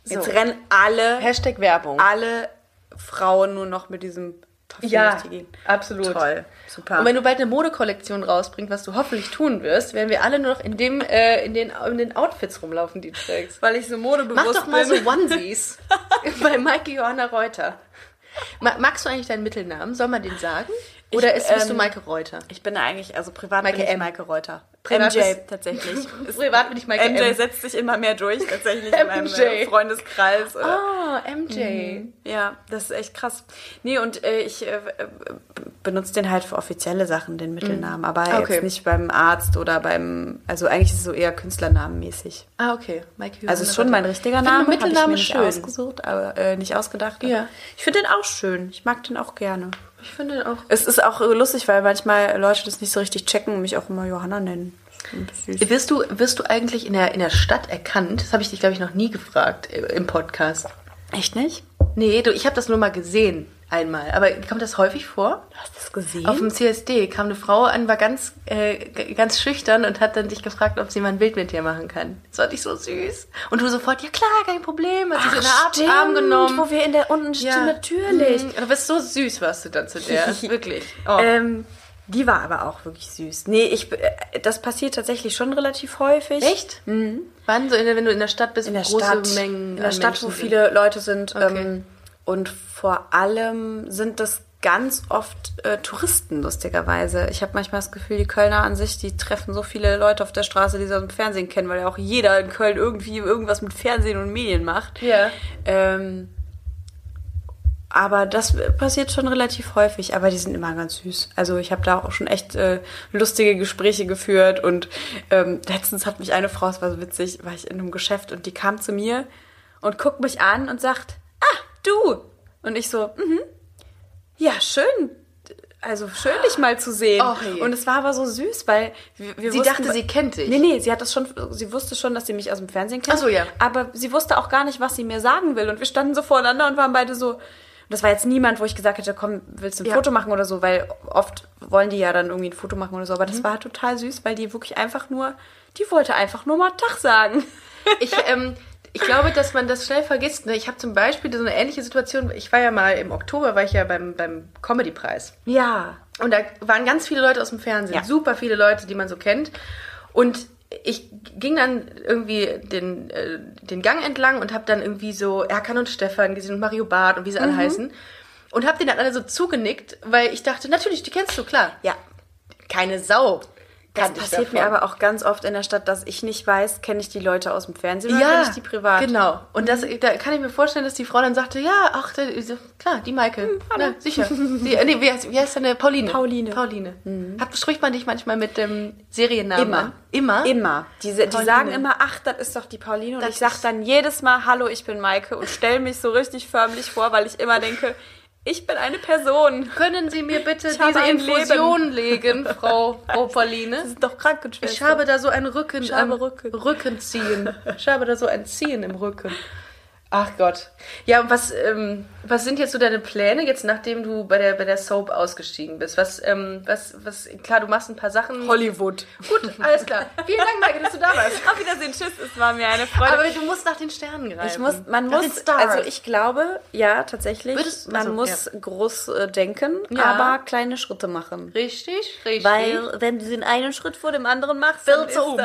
Jetzt So. rennen alle, Hashtag Werbung. alle Frauen nur noch mit diesem Parfüm Ja, absolut. Toll, super. Und wenn du bald eine Modekollektion rausbringst, was du hoffentlich tun wirst, werden wir alle nur noch in, dem, äh, in, den, in den Outfits rumlaufen, die du trägst. Weil ich so modebewusst Mach doch mal bin. so Onesies *laughs* bei Maike Johanna Reuter. Ma magst du eigentlich deinen Mittelnamen? Soll man den sagen? Oder ist, bist du ähm, Maike Reuter? Ich bin eigentlich, also privat Maike bin ich M. Maike Reuter. Privat MJ bist- tatsächlich. *laughs* Ist- Privat bin ich Maike MJ M. setzt sich immer mehr durch, tatsächlich in *laughs* meinem äh, Freundeskreis. Oder? Ah, MJ. Ja, das ist echt krass. Nee, und äh, ich äh, äh, benutze den halt für offizielle Sachen, den Mittelnamen, aber Okay. jetzt nicht beim Arzt oder beim, also eigentlich ist es so eher Künstlernamenmäßig. Ah, okay. Maike Johanna Also ist schon mein richtiger Name, Mittelname habe ich mir schön. nicht ausgesucht, aber äh, nicht ausgedacht. Ja. Ich finde den auch schön. Ich mag den auch gerne. Ich finde den auch. Es ist auch lustig, weil manchmal Leute das nicht so richtig checken und mich auch immer Johanna nennen. Das ist süß. Wirst du, wirst du eigentlich in der, in der Stadt erkannt? Das habe ich dich, glaube ich, noch nie gefragt äh, im Podcast. Echt nicht? Nee, du, ich habe das nur mal gesehen einmal. Aber kommt das häufig vor? Hast du das gesehen? Auf dem CSD kam eine Frau an, war ganz, äh, ganz schüchtern und hat dann dich gefragt, ob sie mal ein Bild mit dir machen kann. Das fand ich so süß. Und du sofort, ja klar, kein Problem. Hat sie so in den Arm, Arm genommen. wo wir in der unten ja. stehen, natürlich. Mhm. Du bist so süß, warst du dann zu der. *laughs* Wirklich. Oh. Ähm, Die war aber auch wirklich süß. Nee, ich, äh, das passiert tatsächlich schon relativ häufig. Echt? Wann so, in der, wenn du in der Stadt bist, In der wo große Stadt, Mengen in der Stadt, Menschen wo sind? viele Leute sind. Okay. Ähm, und vor allem sind das ganz oft äh, Touristen, lustigerweise. Ich habe manchmal das Gefühl, die Kölner an sich, die treffen so viele Leute auf der Straße, die sie aus dem Fernsehen kennen, weil ja auch jeder in Köln irgendwie irgendwas mit Fernsehen und Medien macht. Ja. Ähm, aber das passiert schon relativ häufig, aber die sind immer ganz süß. Also ich habe da auch schon echt äh, lustige Gespräche geführt und ähm, letztens hat mich eine Frau, es war so witzig, war ich in einem Geschäft und die kam zu mir und guckt mich an und sagt, du. Und ich so, mhm, ja, schön. Also schön, dich mal zu sehen. Je. und es war aber so süß, weil wir, wir Sie wussten- dachte, sie kennt dich. Nee, nee, sie hat das schon, sie wusste schon, dass sie mich aus dem Fernsehen kennt. Ach so, ja. Aber sie wusste auch gar nicht, was sie mir sagen will. Und wir standen so voreinander und waren beide so. Und das war jetzt niemand, wo ich gesagt hätte, komm, willst du ein Ja. Foto machen oder so, weil oft wollen die ja dann irgendwie ein Foto machen oder so. Aber Mhm. das war total süß, weil die wirklich einfach nur, die wollte einfach nur mal Tag sagen. Ich, ähm, ich glaube, dass man das schnell vergisst. Ne? Ich habe zum Beispiel so eine ähnliche Situation. Ich war ja mal im Oktober, war ich ja beim, beim Comedy-Preis. Ja. Und da waren ganz viele Leute aus dem Fernsehen. Ja. Super viele Leute, die man so kennt. Und ich ging dann irgendwie den, äh, den Gang entlang und habe dann irgendwie so Erkan und Stefan gesehen und Mario Barth und wie sie Mhm. alle heißen. Und habe denen dann alle so zugenickt, weil ich dachte, natürlich, die kennst du, klar. Ja. Keine Sau. Das passiert mir davon. aber auch ganz oft in der Stadt, dass ich nicht weiß, kenne ich die Leute aus dem Fernsehen oder kenne ich die privat. Genau. Und das, da kann ich mir vorstellen, dass die Frau dann sagte, ja, ach, da, klar, die Maike. ja, sicher. Die, äh, nee, wie, heißt, wie heißt deine? Pauline. Pauline. Pauline. Hat, spricht man dich manchmal mit dem Seriennamen Immer. an? Immer? Immer. Die Pauline. sagen immer, ach, das ist doch die Pauline. Und Das ich sag ist- dann jedes Mal, hallo, ich bin Maike und stell mich so richtig förmlich vor, weil ich immer denke, ich bin eine Person. Können Sie mir bitte Ich diese Infusion legen, Frau, Pauline? Das ist doch Krankenschwester. Ich habe da so ein Rücken, Ich habe Rücken. Rückenziehen. Ich habe da so ein Ziehen im Rücken. Ach Gott. Ja, und was, ähm, was sind jetzt so deine Pläne, jetzt nachdem du bei der, bei der Soap ausgestiegen bist? Was, ähm, was, was, klar, du machst ein paar Sachen. Hollywood. Gut, alles klar. Vielen Dank, Maike, dass du da warst. *laughs* Auf Wiedersehen, tschüss, es war mir eine Freude. Aber du musst nach den Sternen greifen. ich muss, man nach muss, also ich glaube, ja, tatsächlich, Würdest- man also, muss groß äh, denken, Ja. aber kleine Schritte machen. Richtig, richtig. wenn du den einen Schritt vor dem anderen machst, Filze um.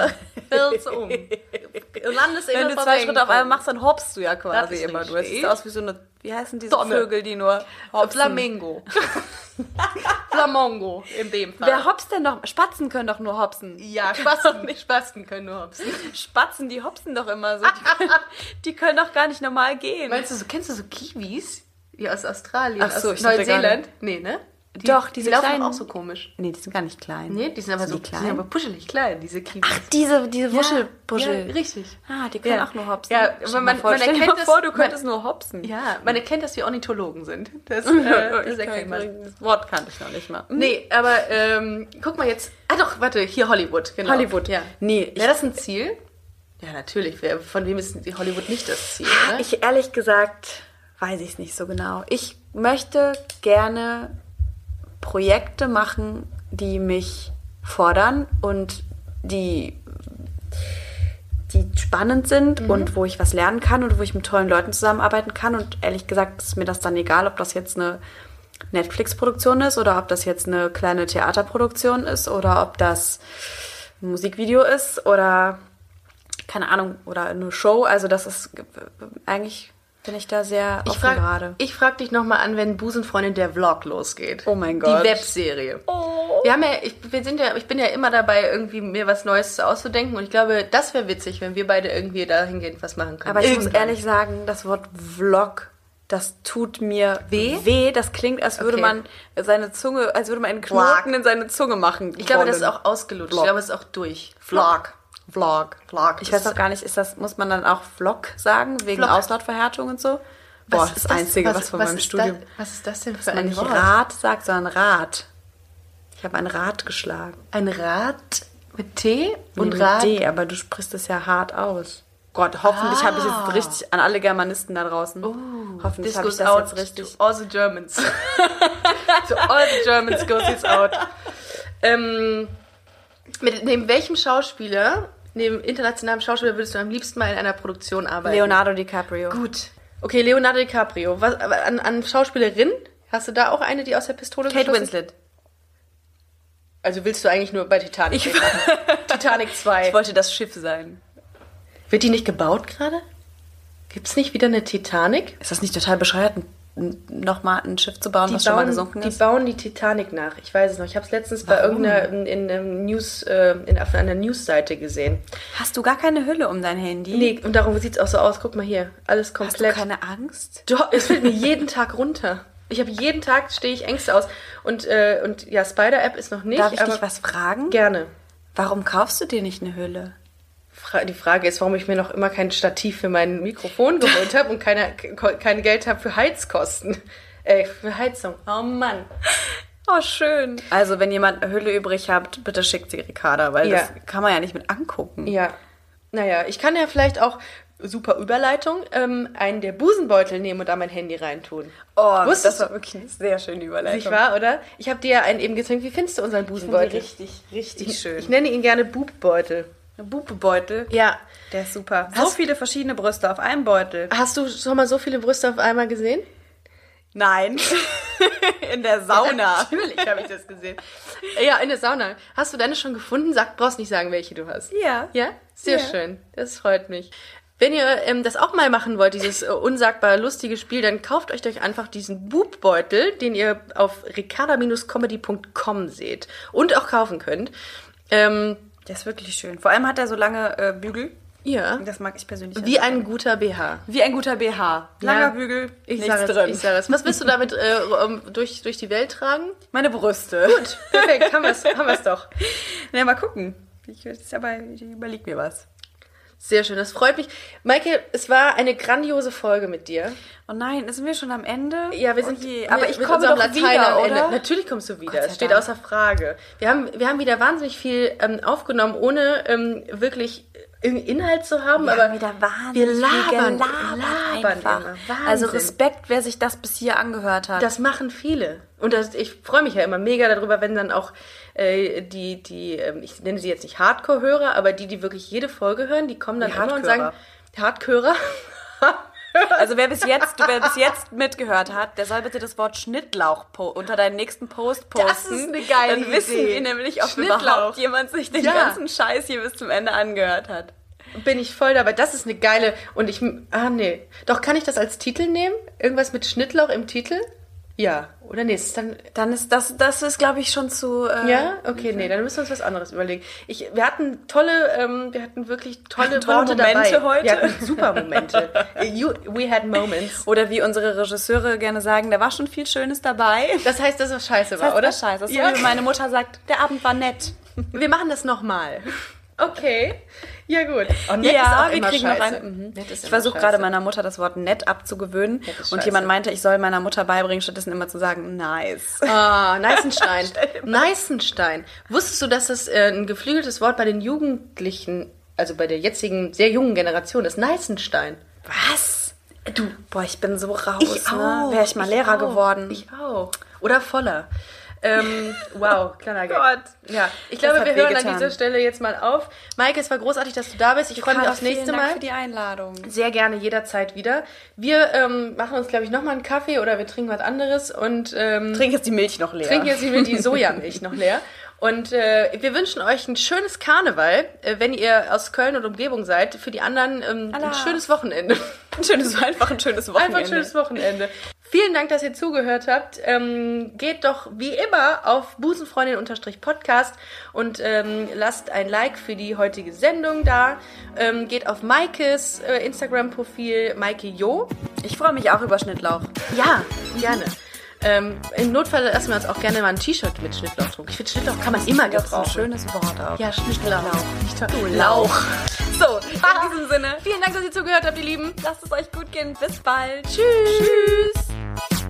Filze um. *laughs* Landest Wenn du zwei Schritte auf einmal machst, dann hoppst du ja quasi immer. Du siehst aus wie so eine, wie heißen diese. Vögel, die nur hopsen? Flamingo. *laughs* Flamongo in dem Fall. Wer hopst denn noch? Spatzen können doch nur hopsen. ja, Spasten, *laughs* Spasten können nur hopsen. Spatzen, die hopsen doch immer so. Die können, *laughs* die können doch gar nicht normal gehen. Meinst du, so, kennst du so Kiwis? Die aus Australien, Ach so, aus Neuseeland? Nee, ne? Die, Doch, diese die laufen kleinen- auch so komisch. nee, die sind gar nicht klein. Nee, die sind aber so die die klein. sind aber puschelig klein, diese Kiwis. Ach, diese, diese Ja, Wuschelbuschel. Ja, richtig. Ah, die können Ja. auch nur hopsen. Ja, aber man- vor, man erkennt das- vor, du man- könntest nur hopsen. Ja, man erkennt, dass wir Ornithologen sind. Das, *laughs* äh, das erkennt man. Das Wort kannte ich noch nicht mal. Nee, aber ähm, guck mal jetzt. Ah doch, warte, hier Hollywood, genau. Hollywood. Ja. Nee, Wäre das ein Ziel? Ja, natürlich. Von wem ist die Hollywood nicht das Ziel? Ne? Ich ehrlich gesagt weiß ich es nicht so genau. Ich möchte gerne Projekte machen, die mich fordern und die, die spannend sind und wo ich was lernen kann und wo ich mit tollen Leuten zusammenarbeiten kann. Und ehrlich gesagt ist mir das dann egal, ob das jetzt eine Netflix-Produktion ist oder ob das jetzt eine kleine Theaterproduktion ist oder ob das ein Musikvideo ist oder keine Ahnung, oder eine Show. Also das ist eigentlich bin ich da sehr Ich offen frage gerade. ich frag dich nochmal an, wenn Busenfreundin der Vlog losgeht. Oh mein Gott. Die Webserie. Wir haben ja, ich, wir sind ja, ich bin ja immer dabei, irgendwie mir was Neues auszudenken und ich glaube, das wäre witzig, wenn wir beide irgendwie dahingehend was machen können. Aber ich muss Irgendwann. ehrlich sagen, das Wort Vlog, das tut mir Weh? Weh, das klingt, als würde Okay. man seine Zunge, als würde man einen Knoten in seine Zunge machen. Ich glaube, das ist wollen. auch ausgelutscht. Vlog. Ich glaube, es ist auch durch. Vlog. Vlog. Vlog. Ich weiß auch gar nicht, ist das, muss man dann auch Vlog sagen, wegen Vlog. Auslautverhärtung und so? Boah, das ist das Einzige, was, von meinem ist Studium, Das, was ist das denn für dass man ein nicht Wort? Rad sagt, sondern Rad. Ich habe ein Rad geschlagen. Ein Rad mit T und Und mit Rad. D, aber du sprichst es ja hart aus. Gott, hoffentlich habe ich Ah. jetzt richtig an alle Germanisten da draußen. hoffentlich This habe ich das out jetzt richtig. to all the Germans. *laughs* to all the Germans goes this out. Ähm, mit neben welchem Schauspieler, neben internationalem Schauspieler, würdest du am liebsten mal in einer Produktion arbeiten? Leonardo DiCaprio. Gut. Okay, Leonardo DiCaprio. Was, an, an Schauspielerin? Hast du da auch eine, die aus der Pistole Kate geschossen- Winslet. Also willst du eigentlich nur bei Titanic Ich-? *laughs* Titanic 2. Ich wollte das Schiff sein. Wird die nicht gebaut gerade? Gibt's nicht wieder eine Titanic? Ist das nicht total bescheuert, nochmal ein Schiff zu bauen, was schon mal gesunken die ist? bauen die Titanic nach. Ich weiß es noch. Ich habe es letztens bei Warum? irgendeiner in, in News, äh, in, auf einer Newsseite gesehen. Hast du gar keine Hülle um dein Handy? Nee, und darum sieht's auch so aus. Guck mal hier, alles Hast du komplett. keine Angst? Doch, es fällt mir *laughs* jeden Tag runter. Ich habe jeden Tag stehe ich Ängste aus. Und, äh, und ja, Spider-App ist noch nicht. Darf ich dich was fragen? Gerne. Warum kaufst du dir nicht eine Hülle? Fra die Frage ist, warum ich mir noch immer kein Stativ für mein Mikrofon geholt habe und keine, kein Geld habe für Heizkosten. Äh, für Heizung. Oh Mann. Oh, schön. Also, wenn jemand eine Hülle übrig habt, bitte schickt sie Ricarda, weil Ja. das kann man ja nicht mit angucken. Ja. Naja, ich kann ja vielleicht auch, super Überleitung, ähm, einen der Busenbeutel nehmen und da mein Handy reintun. Oh, Wusstest das du- war wirklich eine sehr schöne Überleitung. Nicht wahr, oder? Ich habe dir ja einen eben gezeigt. Wie findest du unseren Busenbeutel? richtig, richtig Ich, schön. ich nenne ihn gerne Bubbeutel. Bubebeutel. Ja. Der ist super. So Hast- viele verschiedene Brüste auf einem Beutel. Hast du schon mal so viele Brüste auf einmal gesehen? Nein. *laughs* In der Sauna. Natürlich habe ich das gesehen. Ja, in der Sauna. Hast du deine schon gefunden? Sag, brauchst nicht sagen, welche du hast. Ja. Ja? Sehr Ja. schön. Das freut mich. Wenn ihr ähm, das auch mal machen wollt, dieses äh, unsagbar lustige Spiel, dann kauft euch doch einfach diesen Bubbeutel, den ihr auf ricarda-comedy.com seht und auch kaufen könnt. Ähm, Der ist wirklich schön. Vor allem hat er so lange äh, Bügel. ja. Das mag ich persönlich. Wie ein guter BH. Wie ein guter BH. Langer Ja. Bügel, Ich nichts sage es, drin. ich sage es. Was willst du damit äh, durch, durch die Welt tragen? Meine Brüste. Gut, *laughs* perfekt, haben wir es haben wir's doch. Na, mal gucken. Ich, aber, ich überleg mir was. Sehr schön, das freut mich. Maike, es war eine grandiose Folge mit dir. Oh nein, sind wir schon am Ende? Ja, wir sind. Oh je, aber ich komme doch Latein wieder, am Ende. oder? Natürlich kommst du wieder. Es steht Dank. außer Frage. Wir haben, wir haben wieder wahnsinnig viel ähm, aufgenommen, ohne ähm, wirklich irgendwie Inhalt zu haben. Wir aber haben wieder wir labern, labern. Wahnsinn. Also Respekt, wer sich das bis hier angehört hat. Das machen viele. Und das, ich freue mich ja immer mega darüber, wenn dann auch äh, die, die, ähm, ich nenne sie jetzt nicht Hardcore-Hörer, aber die, die wirklich jede Folge hören, die kommen dann Die immer und sagen, Hardcorer. *laughs* Also wer bis jetzt, wer bis jetzt mitgehört hat, der soll bitte das Wort Schnittlauch unter deinen nächsten Post posten. Das ist eine geile Dann wissen Idee. wir nämlich, ob überhaupt jemand sich den Ja. ganzen Scheiß hier bis zum Ende angehört hat. bin ich voll dabei. Das ist eine geile. Und ich. Ah, nee. Doch, kann ich das als Titel nehmen? Irgendwas mit Schnittlauch im Titel? Ja. Oder nee, ist dann. Dann ist das, das ist, glaube ich, schon zu. Äh, Ja? Okay, nee, dann müssen wir uns was anderes überlegen. Ich, wir hatten tolle, ähm, wir hatten wirklich tolle, hatten tolle Worte Momente dabei. heute. Wir hatten super Momente. *laughs* you, we had moments. Oder wie unsere Regisseure gerne sagen, da war schon viel Schönes dabei. Das heißt, dass es scheiße Das war, heißt, oder? das scheiße. Das ist Ja. so wie meine Mutter sagt, der Abend war nett. Wir machen das nochmal. Okay. Ja, gut. Oh, nett ja, ist auch wir kriegen scheiße. noch ein. Mhm. Ich versuche gerade meiner Mutter das Wort nett abzugewöhnen. Nett Und jemand meinte, ich soll meiner Mutter beibringen, stattdessen immer zu sagen, nice. Ah, Neißenstein. *laughs* Neißenstein. Wusstest du, dass das äh, ein geflügeltes Wort bei den Jugendlichen, also bei der jetzigen sehr jungen Generation ist? Neißenstein. Was? Du, boah, ich bin so raus, ne? Wäre ich mal Lehrer auch. geworden. Ich auch. Oder voller. Ähm, wow, kleiner Gag. Gott. Ja, ich glaube, wir hören an wehgetan. dieser Stelle jetzt mal auf. Maike, es war großartig, dass du da bist. Ich freue mich aufs nächste Dank Mal. für die Einladung. Sehr gerne jederzeit wieder. Wir ähm, machen uns, glaube ich, nochmal einen Kaffee oder wir trinken was anderes und ähm, Trink jetzt die Milch noch leer. trinken jetzt wieder die *laughs* Sojamilch noch leer. Und äh, wir wünschen euch ein schönes Karneval, äh, wenn ihr aus Köln und Umgebung seid. Für die anderen ähm, ein schönes Wochenende. ein schönes, einfach ein schönes Wochenende. Einfach ein schönes Wochenende. Vielen Dank, dass ihr zugehört habt. Ähm, geht doch wie immer auf busenfreundin-podcast und ähm, lasst ein Like für die heutige Sendung da. Ähm, geht auf Maikes äh, Instagram-Profil, Maike Jo. Ich freue mich auch über Schnittlauch. Ja, gerne. Ähm, Im Notfall lassen wir uns auch gerne mal ein T-Shirt mit Schnittlauch drucken. Ich finde, Schnittlauch kann man immer Das ist ein gebrauchen. schönes Wort auch. Ja, Schnittlauch. Nicht toll. Du Lauch. So, in diesem Sinne, Vielen Dank, dass ihr zugehört habt, ihr Lieben. lasst es euch gut gehen. Bis bald. Tschüss. Tschüss.